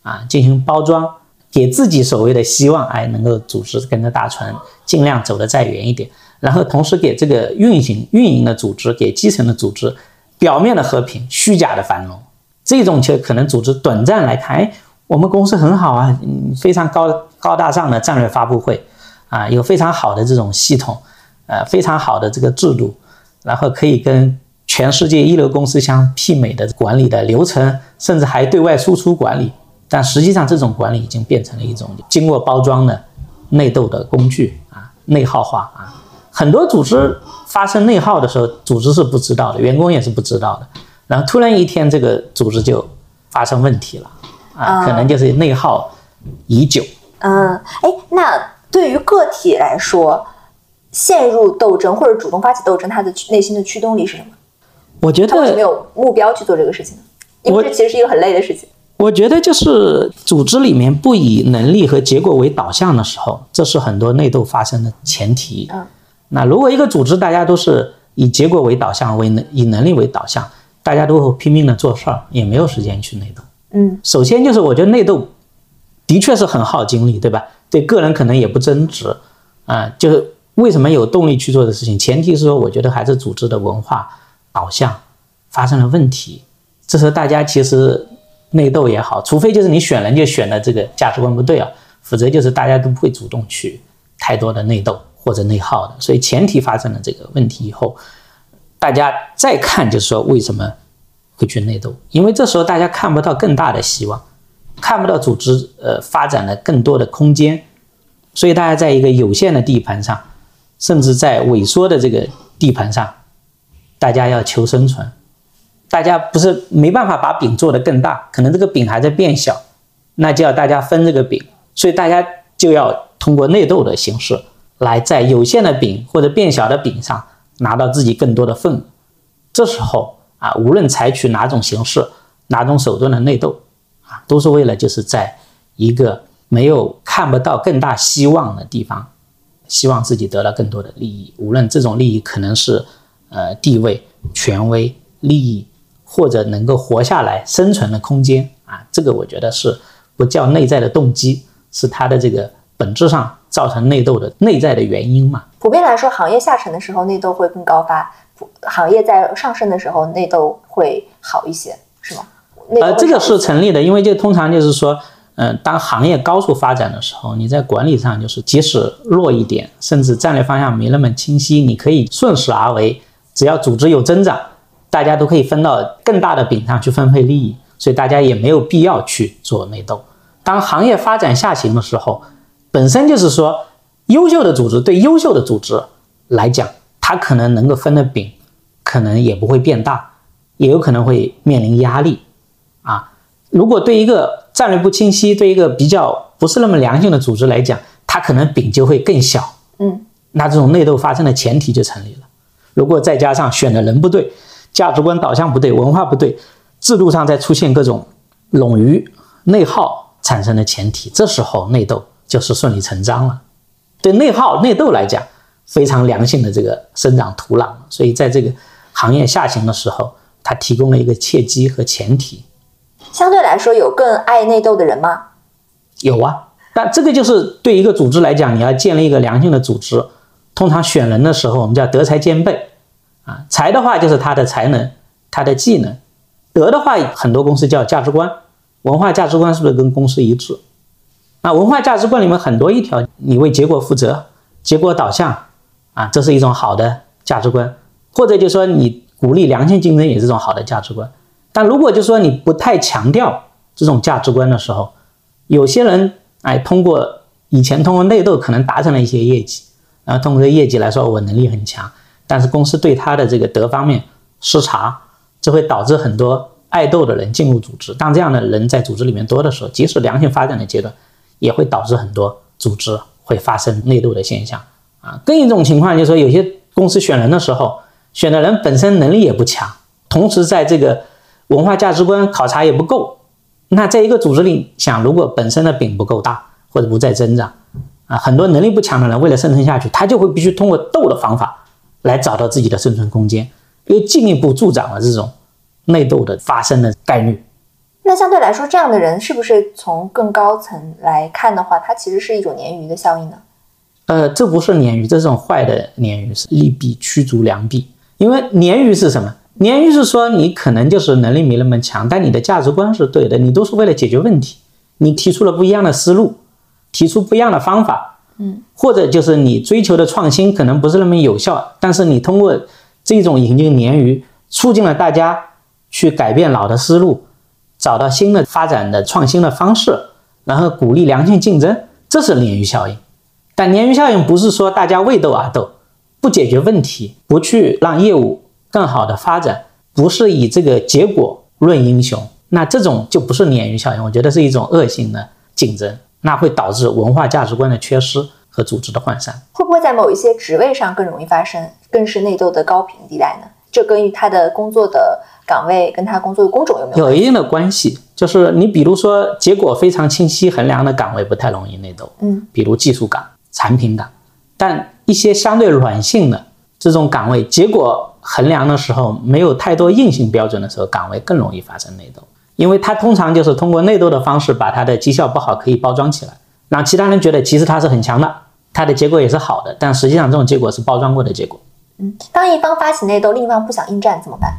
啊，进行包装，给自己所谓的希望，哎，能够组织跟着大船尽量走得再远一点，然后同时给这个运行运营的组织，给基层的组织，表面的和平，虚假的繁荣，这种其实可能组织短暂来看，哎，我们公司很好啊，嗯，非常高高大上的战略发布会，啊，有非常好的这种系统，呃，非常好的这个制度，然后可以跟全世界一流公司相媲美的管理的流程，甚至还对外输出管理。但实际上，这种管理已经变成了一种经过包装的内斗的工具啊，内耗化啊。很多组织发生内耗的时候，组织是不知道的，员工也是不知道的。然后突然一天，这个组织就发生问题了啊，可能就是内耗已久。嗯，哎，那对于个体来说，陷入斗争或者主动发起斗争，他的内心的驱动力是什么？我觉得为什么有目标去做这个事情？因为这其实是一个很累的事情。我觉得就是组织里面不以能力和结果为导向的时候，这是很多内斗发生的前提。嗯，那如果一个组织大家都是以结果为导向，为能以能力为导向，大家都会拼命的做事儿，也没有时间去内斗。嗯，首先就是我觉得内斗的确是很耗精力，对吧？对个人可能也不增值啊。就是为什么有动力去做的事情，前提是说我觉得还是组织的文化导向发生了问题。这时候大家其实内斗也好，除非就是你选人就选的这个价值观不对啊，否则就是大家都不会主动去太多的内斗或者内耗的。所以前提发生了这个问题以后，大家再看就是说为什么会去内斗，因为这时候大家看不到更大的希望，看不到组织呃发展的更多的空间，所以大家在一个有限的地盘上，甚至在萎缩的这个地盘上，大家要求生存。大家不是没办法把饼做得更大，可能这个饼还在变小，那就要大家分这个饼，所以大家就要通过内斗的形式来在有限的饼或者变小的饼上拿到自己更多的份额。这时候啊，无论采取哪种形式、哪种手段的内斗啊，都是为了就是在一个没有看不到更大希望的地方，希望自己得到更多的利益。无论这种利益可能是呃地位、权威、利益。或者能够活下来、生存的空间啊，这个我觉得是不叫内在的动机，是它的这个本质上造成内斗的内在的原因嘛。普遍来说，行业下沉的时候内斗会更高发，行业在上升的时候内斗会好一些，是吗？呃，这个是成立的，因为就通常就是说，嗯，当行业高速发展的时候，你在管理上就是即使弱一点，甚至战略方向没那么清晰，你可以顺势而为，只要组织有增长。大家都可以分到更大的饼上去分配利益，所以大家也没有必要去做内斗。当行业发展下行的时候，本身就是说，优秀的组织对优秀的组织来讲，它可能能够分的饼，可能也不会变大，也有可能会面临压力。啊，如果对一个战略不清晰、对一个比较不是那么良性的组织来讲，它可能饼就会更小。嗯，那这种内斗发生的前提就成立了。如果再加上选的人不对，价值观导向不对，文化不对，制度上在出现各种冗余、内耗产生的前提，这时候内斗就是顺理成章了。对内耗、内斗来讲，非常良性的这个生长土壤。所以在这个行业下行的时候，它提供了一个契机和前提。相对来说，有更爱内斗的人吗？有啊，但这个就是对一个组织来讲，你要建立一个良性的组织，通常选人的时候，我们叫德才兼备。啊，才的话就是他的才能，他的技能；德的话，很多公司叫价值观，文化价值观是不是跟公司一致？啊，文化价值观里面很多一条，你为结果负责，结果导向，啊，这是一种好的价值观；或者就说你鼓励良性竞争，也是一种好的价值观。但如果就说你不太强调这种价值观的时候，有些人哎，通过以前通过内斗可能达成了一些业绩，然后通过这业绩来说，我能力很强。但是公司对他的这个德方面失察，这会导致很多爱斗的人进入组织。当这样的人在组织里面多的时候，即使良性发展的阶段，也会导致很多组织会发生内斗的现象啊。更一种情况就是说，有些公司选人的时候，选的人本身能力也不强，同时在这个文化价值观考察也不够。那在一个组织里，想如果本身的饼不够大，或者不再增长啊，很多能力不强的人为了生存下去，他就会必须通过斗的方法。来找到自己的生存空间，又进一步助长了这种内斗的发生的概率。那相对来说，这样的人是不是从更高层来看的话，它其实是一种鲶鱼的效应呢？呃，这不是鲶鱼，这是种坏的鲶鱼是利弊驱逐良币。因为鲶鱼是什么？鲶鱼是说你可能就是能力没那么强，但你的价值观是对的，你都是为了解决问题，你提出了不一样的思路，提出不一样的方法。嗯，或者就是你追求的创新可能不是那么有效，但是你通过这种引进鲶鱼，促进了大家去改变老的思路，找到新的发展的创新的方式，然后鼓励良性竞争，这是鲶鱼效应。但鲶鱼效应不是说大家为斗而斗，不解决问题，不去让业务更好的发展，不是以这个结果论英雄，那这种就不是鲶鱼效应，我觉得是一种恶性的竞争。那会导致文化价值观的缺失和组织的涣散，会不会在某一些职位上更容易发生，更是内斗的高频地带呢？这跟他的工作的岗位跟他工作的工种有没有？有一定的关系。就是你比如说结果非常清晰衡量的岗位不太容易内斗，嗯，比如技术岗、产品岗，但一些相对软性的这种岗位，结果衡量的时候没有太多硬性标准的时候，岗位更容易发生内斗，因为他通常就是通过内斗的方式把他的绩效不好可以包装起来，让其他人觉得其实他是很强的，他的结果也是好的，但实际上这种结果是包装过的结果。嗯，当一方发起内斗，另一方不想应战怎么办？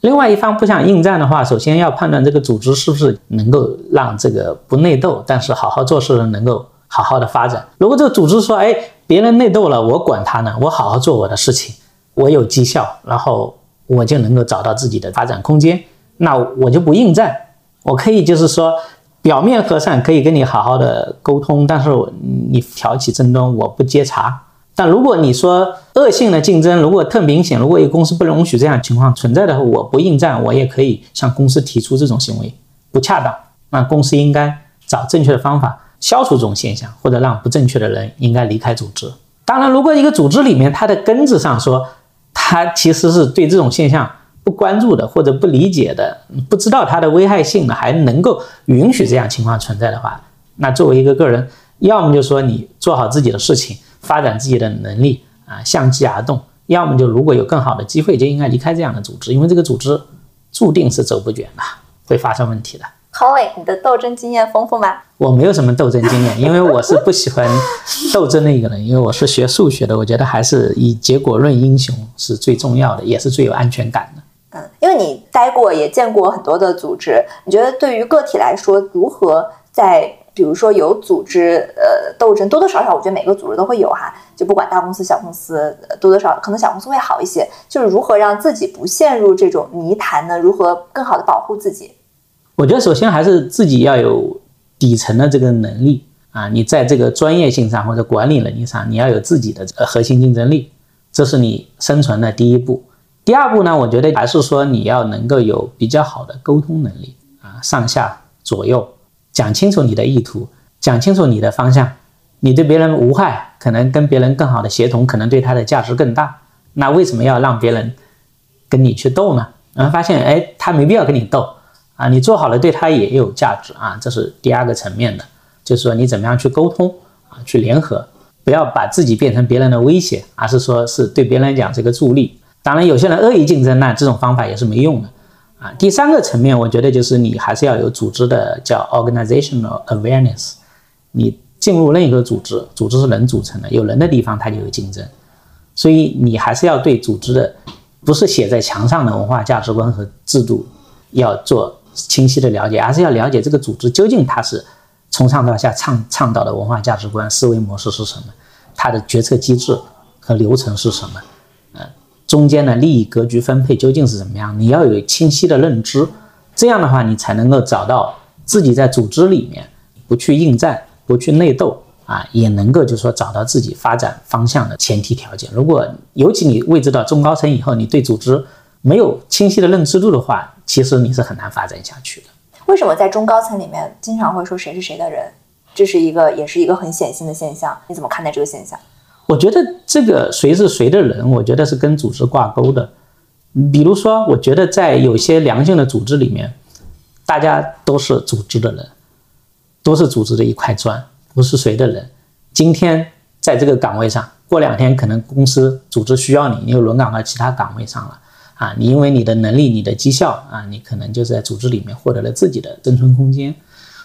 另外一方不想应战的话，首先要判断这个组织是不是能够让这个不内斗，但是好好做事的人能够好好的发展。如果这个组织说，哎，别人内斗了，我管他呢，我好好做我的事情，我有绩效，然后我就能够找到自己的发展空间，那我就不应战，我可以就是说表面和善，可以跟你好好的沟通，但是你挑起争端，我不接茬。但如果你说恶性的竞争如果特明显，如果一个公司不容许这样情况存在的话，我不应战，我也可以向公司提出这种行为不恰当。那公司应该找正确的方法消除这种现象，或者让不正确的人应该离开组织。当然，如果一个组织里面它的根子上说，它其实是对这种现象不关注的，或者不理解的，不知道它的危害性的，还能够允许这样情况存在的话，那作为一个个人，要么就说你做好自己的事情。发展自己的能力啊，向机而动。要么就如果有更好的机会，就应该离开这样的组织，因为这个组织注定是走不远的，会发生问题的。郝伟，你的斗争经验丰富吗？我没有什么斗争经验，因为我是不喜欢斗争的一个人。因为我是学数学的，我觉得还是以结果论英雄是最重要的，也是最有安全感的。嗯，因为你待过，也见过很多的组织，你觉得对于个体来说，如何在？比如说有组织呃斗争，多多少少我觉得每个组织都会有哈，就不管大公司小公司，多多少可能小公司会好一些。就是如何让自己不陷入这种泥潭呢？如何更好的保护自己？我觉得首先还是自己要有底层的这个能力啊，你在这个专业性上或者管理能力上，你要有自己的核心竞争力，这是你生存的第一步。第二步呢，我觉得还是说你要能够有比较好的沟通能力啊，上下左右。讲清楚你的意图，讲清楚你的方向，你对别人无害，可能跟别人更好的协同，可能对他的价值更大。那为什么要让别人跟你去斗呢？然后发现，哎，他没必要跟你斗啊，你做好了对他也有价值啊。这是第二个层面的，就是说你怎么样去沟通啊，去联合，不要把自己变成别人的威胁，而是说是对别人讲这个助力。当然，有些人恶意竞争，那这种方法也是没用的。啊，第三个层面，我觉得就是你还是要有组织的叫 organizational awareness。你进入另一个组织，组织是人组成的，有人的地方它就有竞争，所以你还是要对组织的不是写在墙上的文化价值观和制度要做清晰的了解，而是要了解这个组织究竟它是从上到下倡倡导的文化价值观、思维模式是什么，它的决策机制和流程是什么。中间的利益格局分配究竟是怎么样？你要有清晰的认知，这样的话，你才能够找到自己在组织里面不去应战、不去内斗啊，也能够就是说找到自己发展方向的前提条件。如果尤其你位置到中高层以后，你对组织没有清晰的认知度的话，其实你是很难发展下去的。为什么在中高层里面经常会说谁是谁的人？这是一个，也是一个很显性的现象。你怎么看待这个现象？我觉得这个谁是谁的人，我觉得是跟组织挂钩的。比如说，我觉得在有些良性的组织里面，大家都是组织的人，都是组织的一块砖，不是谁的人。今天在这个岗位上，过两天可能公司组织需要你，你又轮岗到其他岗位上了啊。你因为你的能力、你的绩效啊，你可能就在组织里面获得了自己的生存空间。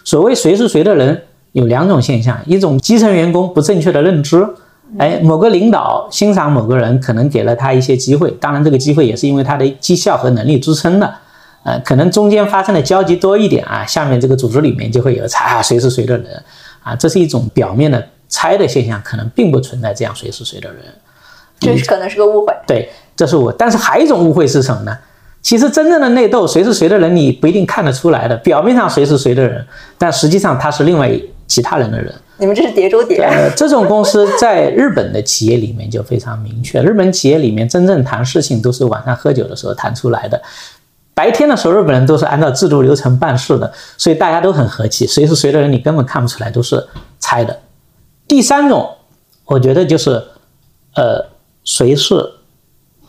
所谓谁是谁的人，有两种现象：一种基层员工不正确的认知。哎，某个领导欣赏某个人，可能给了他一些机会，当然这个机会也是因为他的绩效和能力支撑的。呃，可能中间发生的交集多一点啊，下面这个组织里面就会有猜啊谁是谁的人啊，这是一种表面的猜的现象，可能并不存在这样谁是谁的人，这可能是个误会。对，这是我。但是还有一种误会是什么呢？其实真正的内斗谁是谁的人，你不一定看得出来的。表面上谁是谁的人，但实际上他是另外其他人的人。你们这是叠中叠。呃，这种公司在日本的企业里面就非常明确。日本企业里面真正谈事情都是晚上喝酒的时候谈出来的，白天的时候日本人都是按照制度流程办事的，所以大家都很和气。谁是谁的人，你根本看不出来，都是猜的。第三种，我觉得就是，呃，谁是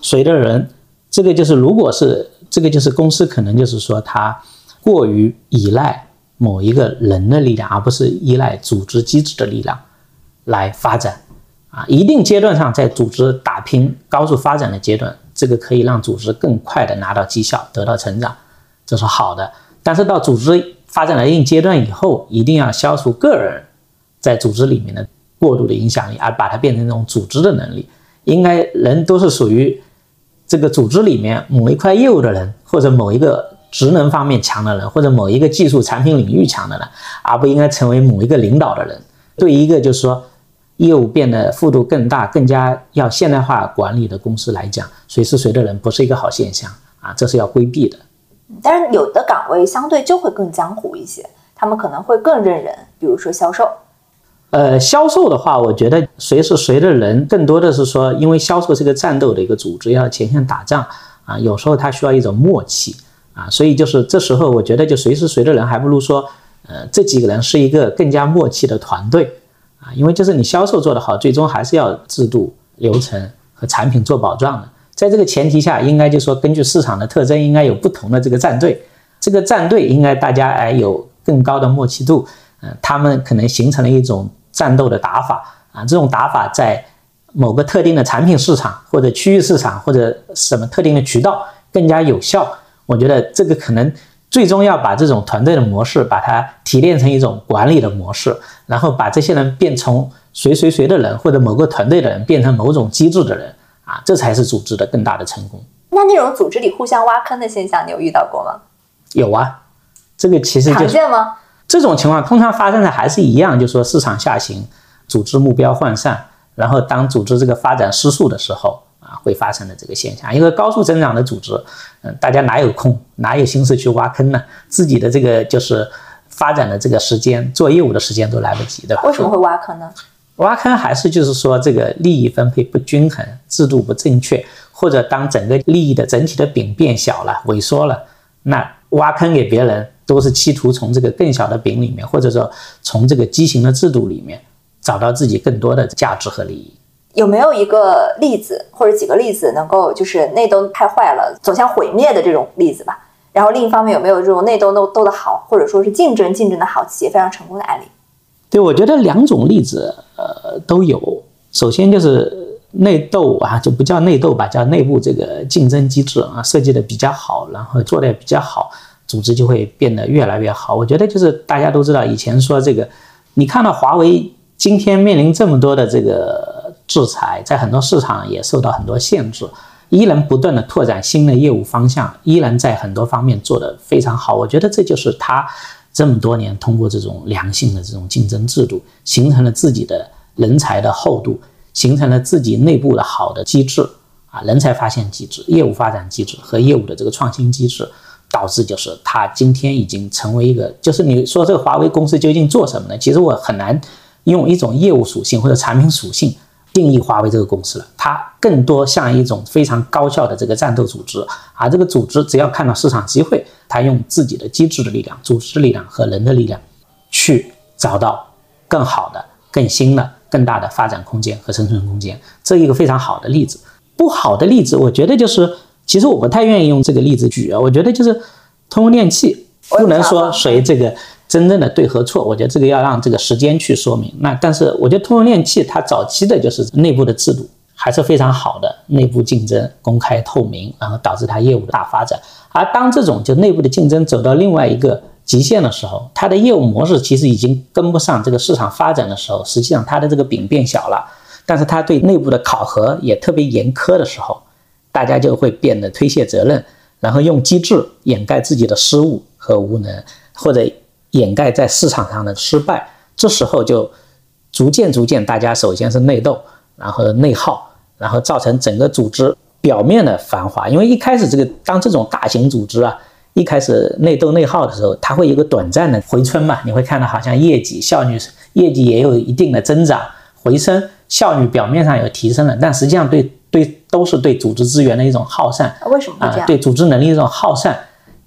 谁的人，这个就是如果是这个就是公司可能就是说他过于依赖某一个人的力量，而不是依赖组织机制的力量来发展。啊，一定阶段上，在组织打拼高速发展的阶段，这个可以让组织更快的拿到绩效，得到成长，这是好的。但是到组织发展了一定阶段以后，一定要消除个人在组织里面的过度的影响力，而把它变成一种组织的能力。应该人都是属于这个组织里面某一块业务的人，或者某一个职能方面强的人，或者某一个技术产品领域强的人，而不应该成为某一个领导的人。对一个就是说。业务变得幅度更大、更加要现代化管理的公司来讲，谁是谁的人不是一个好现象啊，这是要规避的。但是有的岗位相对就会更江湖一些，他们可能会更认人，比如说销售。呃，销售的话，我觉得谁是谁的人更多的是说，因为销售是个战斗的一个组织，要前线打仗啊，有时候他需要一种默契啊，所以就是这时候，我觉得就随时随的人，还不如说，呃，这几个人是一个更加默契的团队。啊，因为就是你销售做得好，最终还是要制度、流程和产品做保障的。在这个前提下，应该就说根据市场的特征，应该有不同的这个战队。这个战队应该大家哎有更高的默契度，嗯，他们可能形成了一种战斗的打法啊。这种打法在某个特定的产品市场或者区域市场或者什么特定的渠道更加有效。我觉得这个可能。最终要把这种团队的模式，把它提炼成一种管理的模式，然后把这些人变从谁谁谁的人或者某个团队的人变成某种机制的人啊，这才是组织的更大的成功。那那种组织里互相挖坑的现象，你有遇到过吗？有啊，这个其实常见吗？这种情况通常发生的还是一样，就是说市场下行，组织目标涣散，然后当组织这个发展失速的时候。啊，会发生的这个现象，因为高速增长的组织，嗯，大家哪有空，哪有心思去挖坑呢？自己的这个就是发展的这个时间，做业务的时间都来不及，对吧？为什么会挖坑呢？挖坑还是就是说这个利益分配不均衡，制度不正确，或者当整个利益的整体的饼变小了、萎缩了，那挖坑给别人都是企图从这个更小的饼里面，或者说从这个畸形的制度里面找到自己更多的价值和利益。有没有一个例子或者几个例子能够就是内斗太坏了走向毁灭的这种例子吧？然后另一方面有没有这种内斗斗斗得好，或者说是竞争竞争的好企业非常成功的案例？对，我觉得两种例子呃都有。首先就是内斗啊，就不叫内斗吧，叫内部这个竞争机制啊设计的比较好，然后做的也比较好，组织就会变得越来越好。我觉得就是大家都知道，以前说这个，你看到华为今天面临这么多的这个。制裁在很多市场也受到很多限制，依然不断的拓展新的业务方向，依然在很多方面做得非常好。我觉得这就是他这么多年通过这种良性的这种竞争制度，形成了自己的人才的厚度，形成了自己内部的好的机制啊，人才发现机制、业务发展机制和业务的这个创新机制，导致就是他今天已经成为一个，就是你说这个华为公司究竟做什么呢？其实我很难用一种业务属性或者产品属性。定义华为这个公司了，它更多像一种非常高效的这个战斗组织，而这个组织只要看到市场机会，它用自己的机制的力量、组织力量和人的力量，去找到更好的、更新的、更大的发展空间和生存空间，这一个非常好的例子。不好的例子，我觉得就是，其实我不太愿意用这个例子举啊，我觉得就是通用电气，不能说谁这个。真正的对和错，我觉得这个要让这个时间去说明。那但是我觉得通用电气它早期的就是内部的制度还是非常好的，内部竞争公开透明，然后导致它业务的大发展。而当这种就内部的竞争走到另外一个极限的时候，它的业务模式其实已经跟不上这个市场发展的时候，实际上它的这个饼变小了，但是它对内部的考核也特别严苛的时候，大家就会变得推卸责任，然后用机制掩盖自己的失误和无能，或者。掩盖在市场上的失败，这时候就逐渐逐渐，大家首先是内斗，然后内耗，然后造成整个组织表面的繁华。因为一开始这个当这种大型组织啊，一开始内斗内耗的时候，它会有个短暂的回春嘛，你会看到好像业绩效率业绩也有一定的增长回升，效率表面上有提升了，但实际上对对都是对组织资源的一种耗散。为什么这样？对组织能力一种耗散。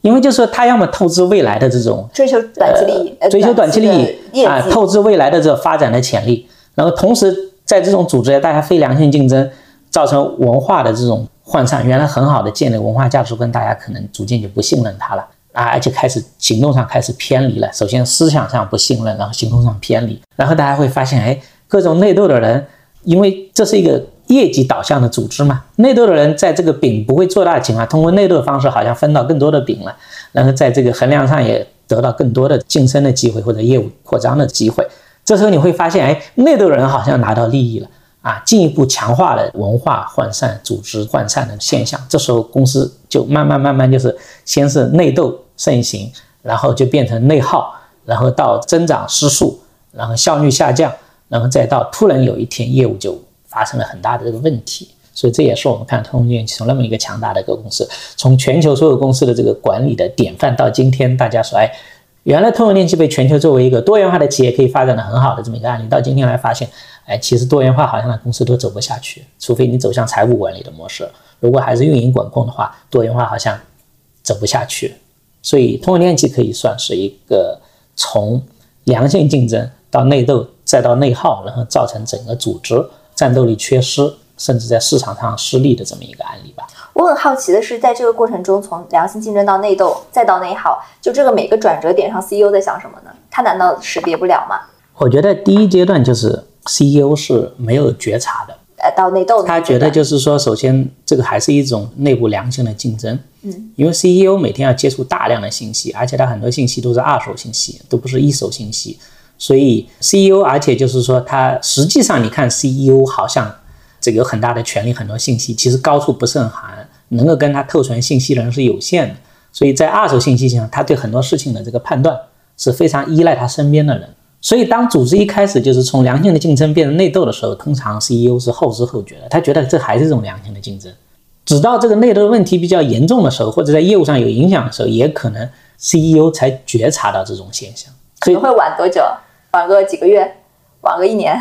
因为就是说他要么透支未来的这种追求短期利益，追求短期利益啊，透支未来的这发展的潜力，然后同时在这种组织下大家非良性竞争，造成文化的这种涣散。原来很好的建立文化价值观，大家可能逐渐就不信任他了。啊，而且开始行动上开始偏离了。首先思想上不信任，然后行动上偏离，然后大家会发现，哎，各种内斗的人，因为这是一个业绩导向的组织嘛，内斗的人在这个饼不会做大的情况，通过内斗的方式好像分到更多的饼了，然后在这个衡量上也得到更多的晋升的机会或者业务扩张的机会。这时候你会发现，哎，内斗人好像拿到利益了。啊，进一步强化了文化涣散、组织涣散的现象。这时候公司就慢慢慢慢就是先是内斗盛行，然后就变成内耗，然后到增长失速，然后效率下降，然后再到突然有一天业务就发生了很大的这个问题。所以这也是我们看通用电气从那么一个强大的一个公司，从全球所有公司的这个管理的典范，到今天大家说，哎，原来通用电气被全球作为一个多元化的企业可以发展的很好的这么一个案例，到今天来发现。哎，其实多元化好像公司都走不下去，除非你走向财务管理的模式。如果还是运营管控的话，多元化好像走不下去。所以通用电气可以算是一个从良性竞争到内斗，再到内耗，然后造成整个组织战斗力缺失，甚至在市场上失利的这么一个案例吧。我很好奇的是，在这个过程中，从良性竞争到内斗，再到内耗，就这个每个转折点上，CEO 在想什么呢？他难道识别不了吗？我觉得第一阶段就是。CEO 是没有觉察的，呃，到内斗，他觉得就是说，首先这个还是一种内部良性的竞争，嗯，因为 CEO 每天要接触大量的信息，而且他很多信息都是二手信息，都不是一手信息，所以 CEO，而且就是说，他实际上你看 CEO 好像这个有很大的权利，很多信息，其实高处不胜寒，能够跟他透传信息的人是有限的，所以在二手信息上，他对很多事情的这个判断是非常依赖他身边的人。所以，当组织一开始就是从良性的竞争变成内斗的时候，通常 CEO 是后知后觉的。他觉得这还是一种良性的竞争，直到这个内斗问题比较严重的时候，或者在业务上有影响的时候，也可能 CEO 才觉察到这种现象。可能会晚多久？晚个几个月？晚个一年？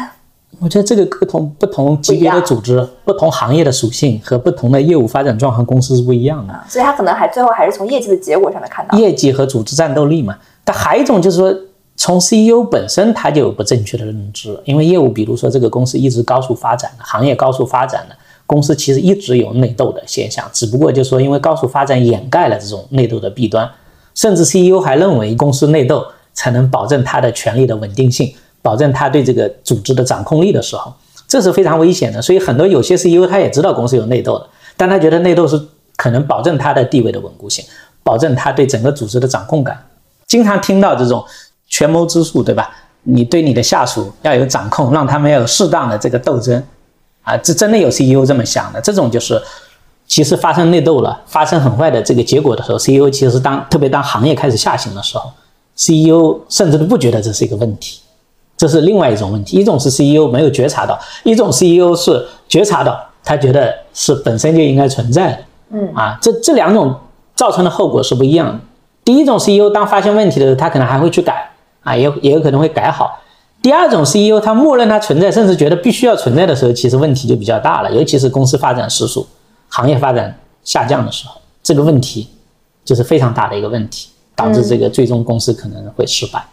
我觉得这个不同不同级别的组织、不同行业的属性和不同的业务发展状况，公司是不一样的。所以，他可能还最后还是从业绩的结果上面看到业绩和组织战斗力嘛。但还有一种就是说。从 CEO 本身他就有不正确的认知，因为业务，比如说这个公司一直高速发展的，行业高速发展的公司，其实一直有内斗的现象，只不过就是说，因为高速发展掩盖了这种内斗的弊端，甚至 CEO 还认为公司内斗才能保证他的权力的稳定性，保证他对这个组织的掌控力的时候，这是非常危险的。所以很多有些 CEO 他也知道公司有内斗的，但他觉得内斗是可能保证他的地位的稳固性，保证他对整个组织的掌控感。经常听到这种。权谋之术，对吧？你对你的下属要有掌控，让他们要有适当的这个斗争，啊，这真的有 CEO 这么想的。这种就是，其实发生内斗了，发生很坏的这个结果的时候，CEO 其实当特别当行业开始下行的时候，CEO 甚至都不觉得这是一个问题，这是另外一种问题。一种是 CEO 没有觉察到，一种 CEO 是觉察到，他觉得是本身就应该存在的。嗯，啊，这这两种造成的后果是不一样的。第一种 CEO 当发现问题的时候，他可能还会去改。啊，也也有可能会改好。第二种 CEO，他默认它存在，甚至觉得必须要存在的时候，其实问题就比较大了。尤其是公司发展失速、行业发展下降的时候，这个问题就是非常大的一个问题，导致这个最终公司可能会失败。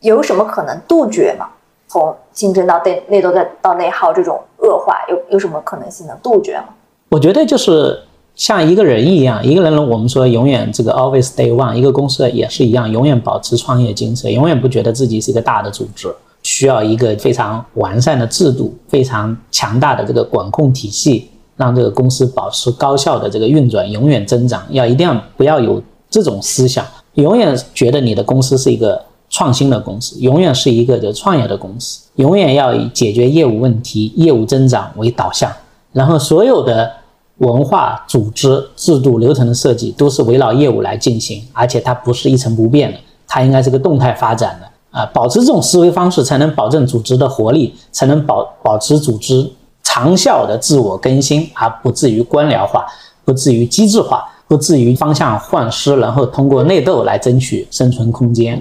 有什么可能杜绝吗？从竞争到内内斗再到内耗这种恶化，有有什么可能性能杜绝吗？我觉得就是。像一个人一样，一个人我们说永远这个 always day one，一个公司也是一样，永远保持创业精神，永远不觉得自己是一个大的组织，需要一个非常完善的制度，非常强大的这个管控体系，让这个公司保持高效的这个运转，永远增长。要一定要不要有这种思想，永远觉得你的公司是一个创新的公司，永远是一个就创业的公司，永远要以解决业务问题、业务增长为导向，然后所有的。文化、组织、制度、流程的设计都是围绕业务来进行，而且它不是一成不变的，它应该是个动态发展的啊！保持这种思维方式，才能保证组织的活力，才能保保持组织长效的自我更新，而不至于官僚化，不至于机制化，不至于方向换失，然后通过内斗来争取生存空间，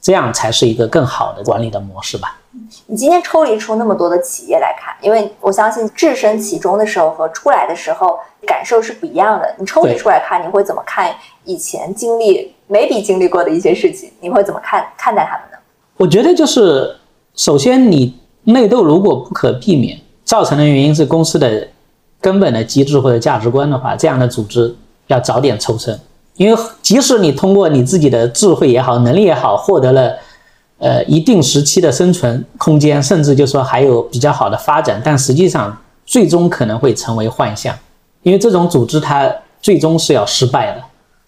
这样才是一个更好的管理的模式吧。你今天抽离出那么多的企业来看，因为我相信置身其中的时候和出来的时候感受是不一样的。你抽离出来看，你会怎么看以前经历、maybe 经历过的一些事情？你会怎么看看待他们呢？我觉得就是，首先你内斗如果不可避免，造成的原因是公司的根本的机制或者价值观的话，这样的组织要早点抽身。因为即使你通过你自己的智慧也好，能力也好，获得了呃一定时期的生存空间，甚至就说还有比较好的发展，但实际上最终可能会成为幻象，因为这种组织它最终是要失败的。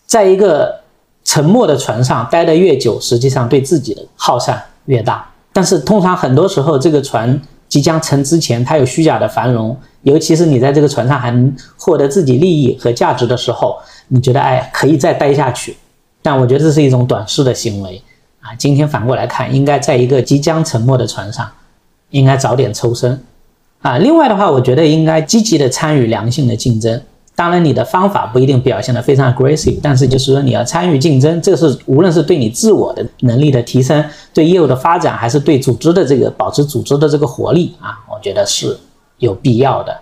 在一个沉没的船上待得越久，实际上对自己的耗散越大。但是通常很多时候，这个船即将沉之前，它有虚假的繁荣，尤其是你在这个船上还能获得自己利益和价值的时候，你觉得哎可以再待下去。但我觉得这是一种短视的行为啊。今天反过来看，应该在一个即将沉没的船上，应该早点抽身啊。另外的话，我觉得应该积极的参与良性的竞争。当然，你的方法不一定表现得非常 aggressive，但是就是说你要参与竞争，这是无论是对你自我的能力的提升、对业务的发展，还是对组织的这个保持组织的这个活力啊，我觉得是有必要的。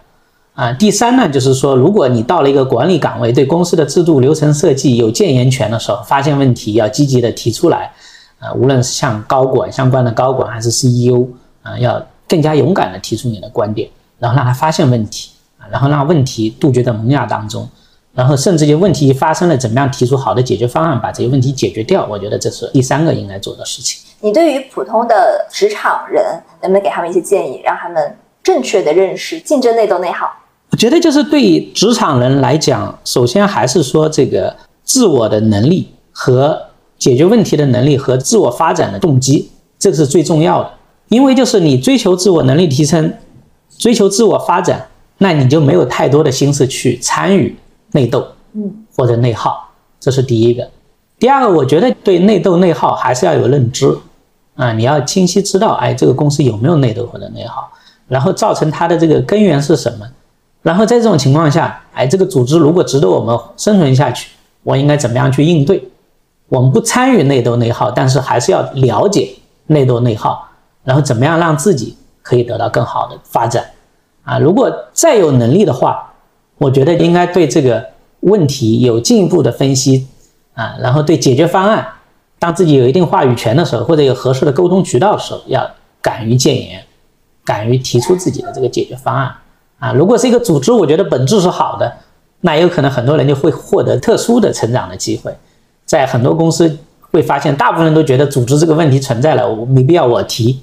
啊，第三呢，就是说，如果你到了一个管理岗位，对公司的制度流程设计有建言权的时候，发现问题要积极的提出来。啊，无论是像高管相关的高管，还是 CEO 啊，要更加勇敢的提出你的观点，然后让他发现问题。啊然后让问题杜绝在萌芽当中，然后甚至就问题发生了，怎么样提出好的解决方案，把这些问题解决掉？我觉得这是第三个应该做的事情。你对于普通的职场人，能不能给他们一些建议，让他们正确的认识竞争内斗内耗？我觉得就是对于职场人来讲，首先还是说这个自我的能力和解决问题的能力和自我发展的动机，这个是最重要的。因为就是你追求自我能力提升，追求自我发展。那你就没有太多的心思去参与内斗，嗯，或者内耗，这是第一个。第二个，我觉得对内斗内耗还是要有认知，啊，你要清晰知道，哎，这个公司有没有内斗或者内耗，然后造成它的这个根源是什么，然后在这种情况下，哎，这个组织如果值得我们生存下去，我应该怎么样去应对？我们不参与内斗内耗，但是还是要了解内斗内耗，然后怎么样让自己可以得到更好的发展。啊，如果再有能力的话，我觉得应该对这个问题有进一步的分析啊，然后对解决方案，当自己有一定话语权的时候，或者有合适的沟通渠道的时候，要敢于谏言，敢于提出自己的这个解决方案啊。如果是一个组织，我觉得本质是好的，那有可能很多人就会获得特殊的成长的机会。在很多公司会发现，大部分人都觉得组织这个问题存在了，我没必要我提。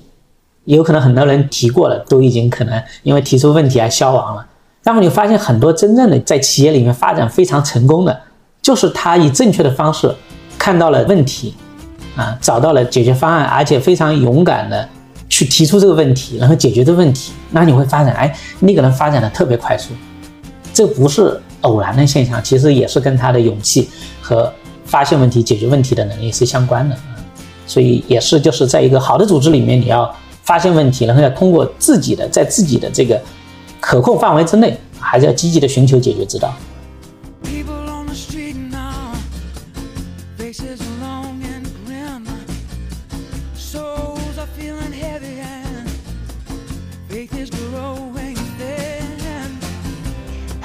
有可能很多人提过了，都已经可能因为提出问题而消亡了。那么你发现很多真正的在企业里面发展非常成功的，就是他以正确的方式看到了问题，啊，找到了解决方案，而且非常勇敢的去提出这个问题，然后解决这个问题。那你会发现，哎，那个人发展的特别快速，这不是偶然的现象，其实也是跟他的勇气和发现问题、解决问题的能力是相关的。所以也是就是在一个好的组织里面，你要。发现问题，然后要通过自己的在自己的这个可控范围之内，还是要积极的寻求解决之道。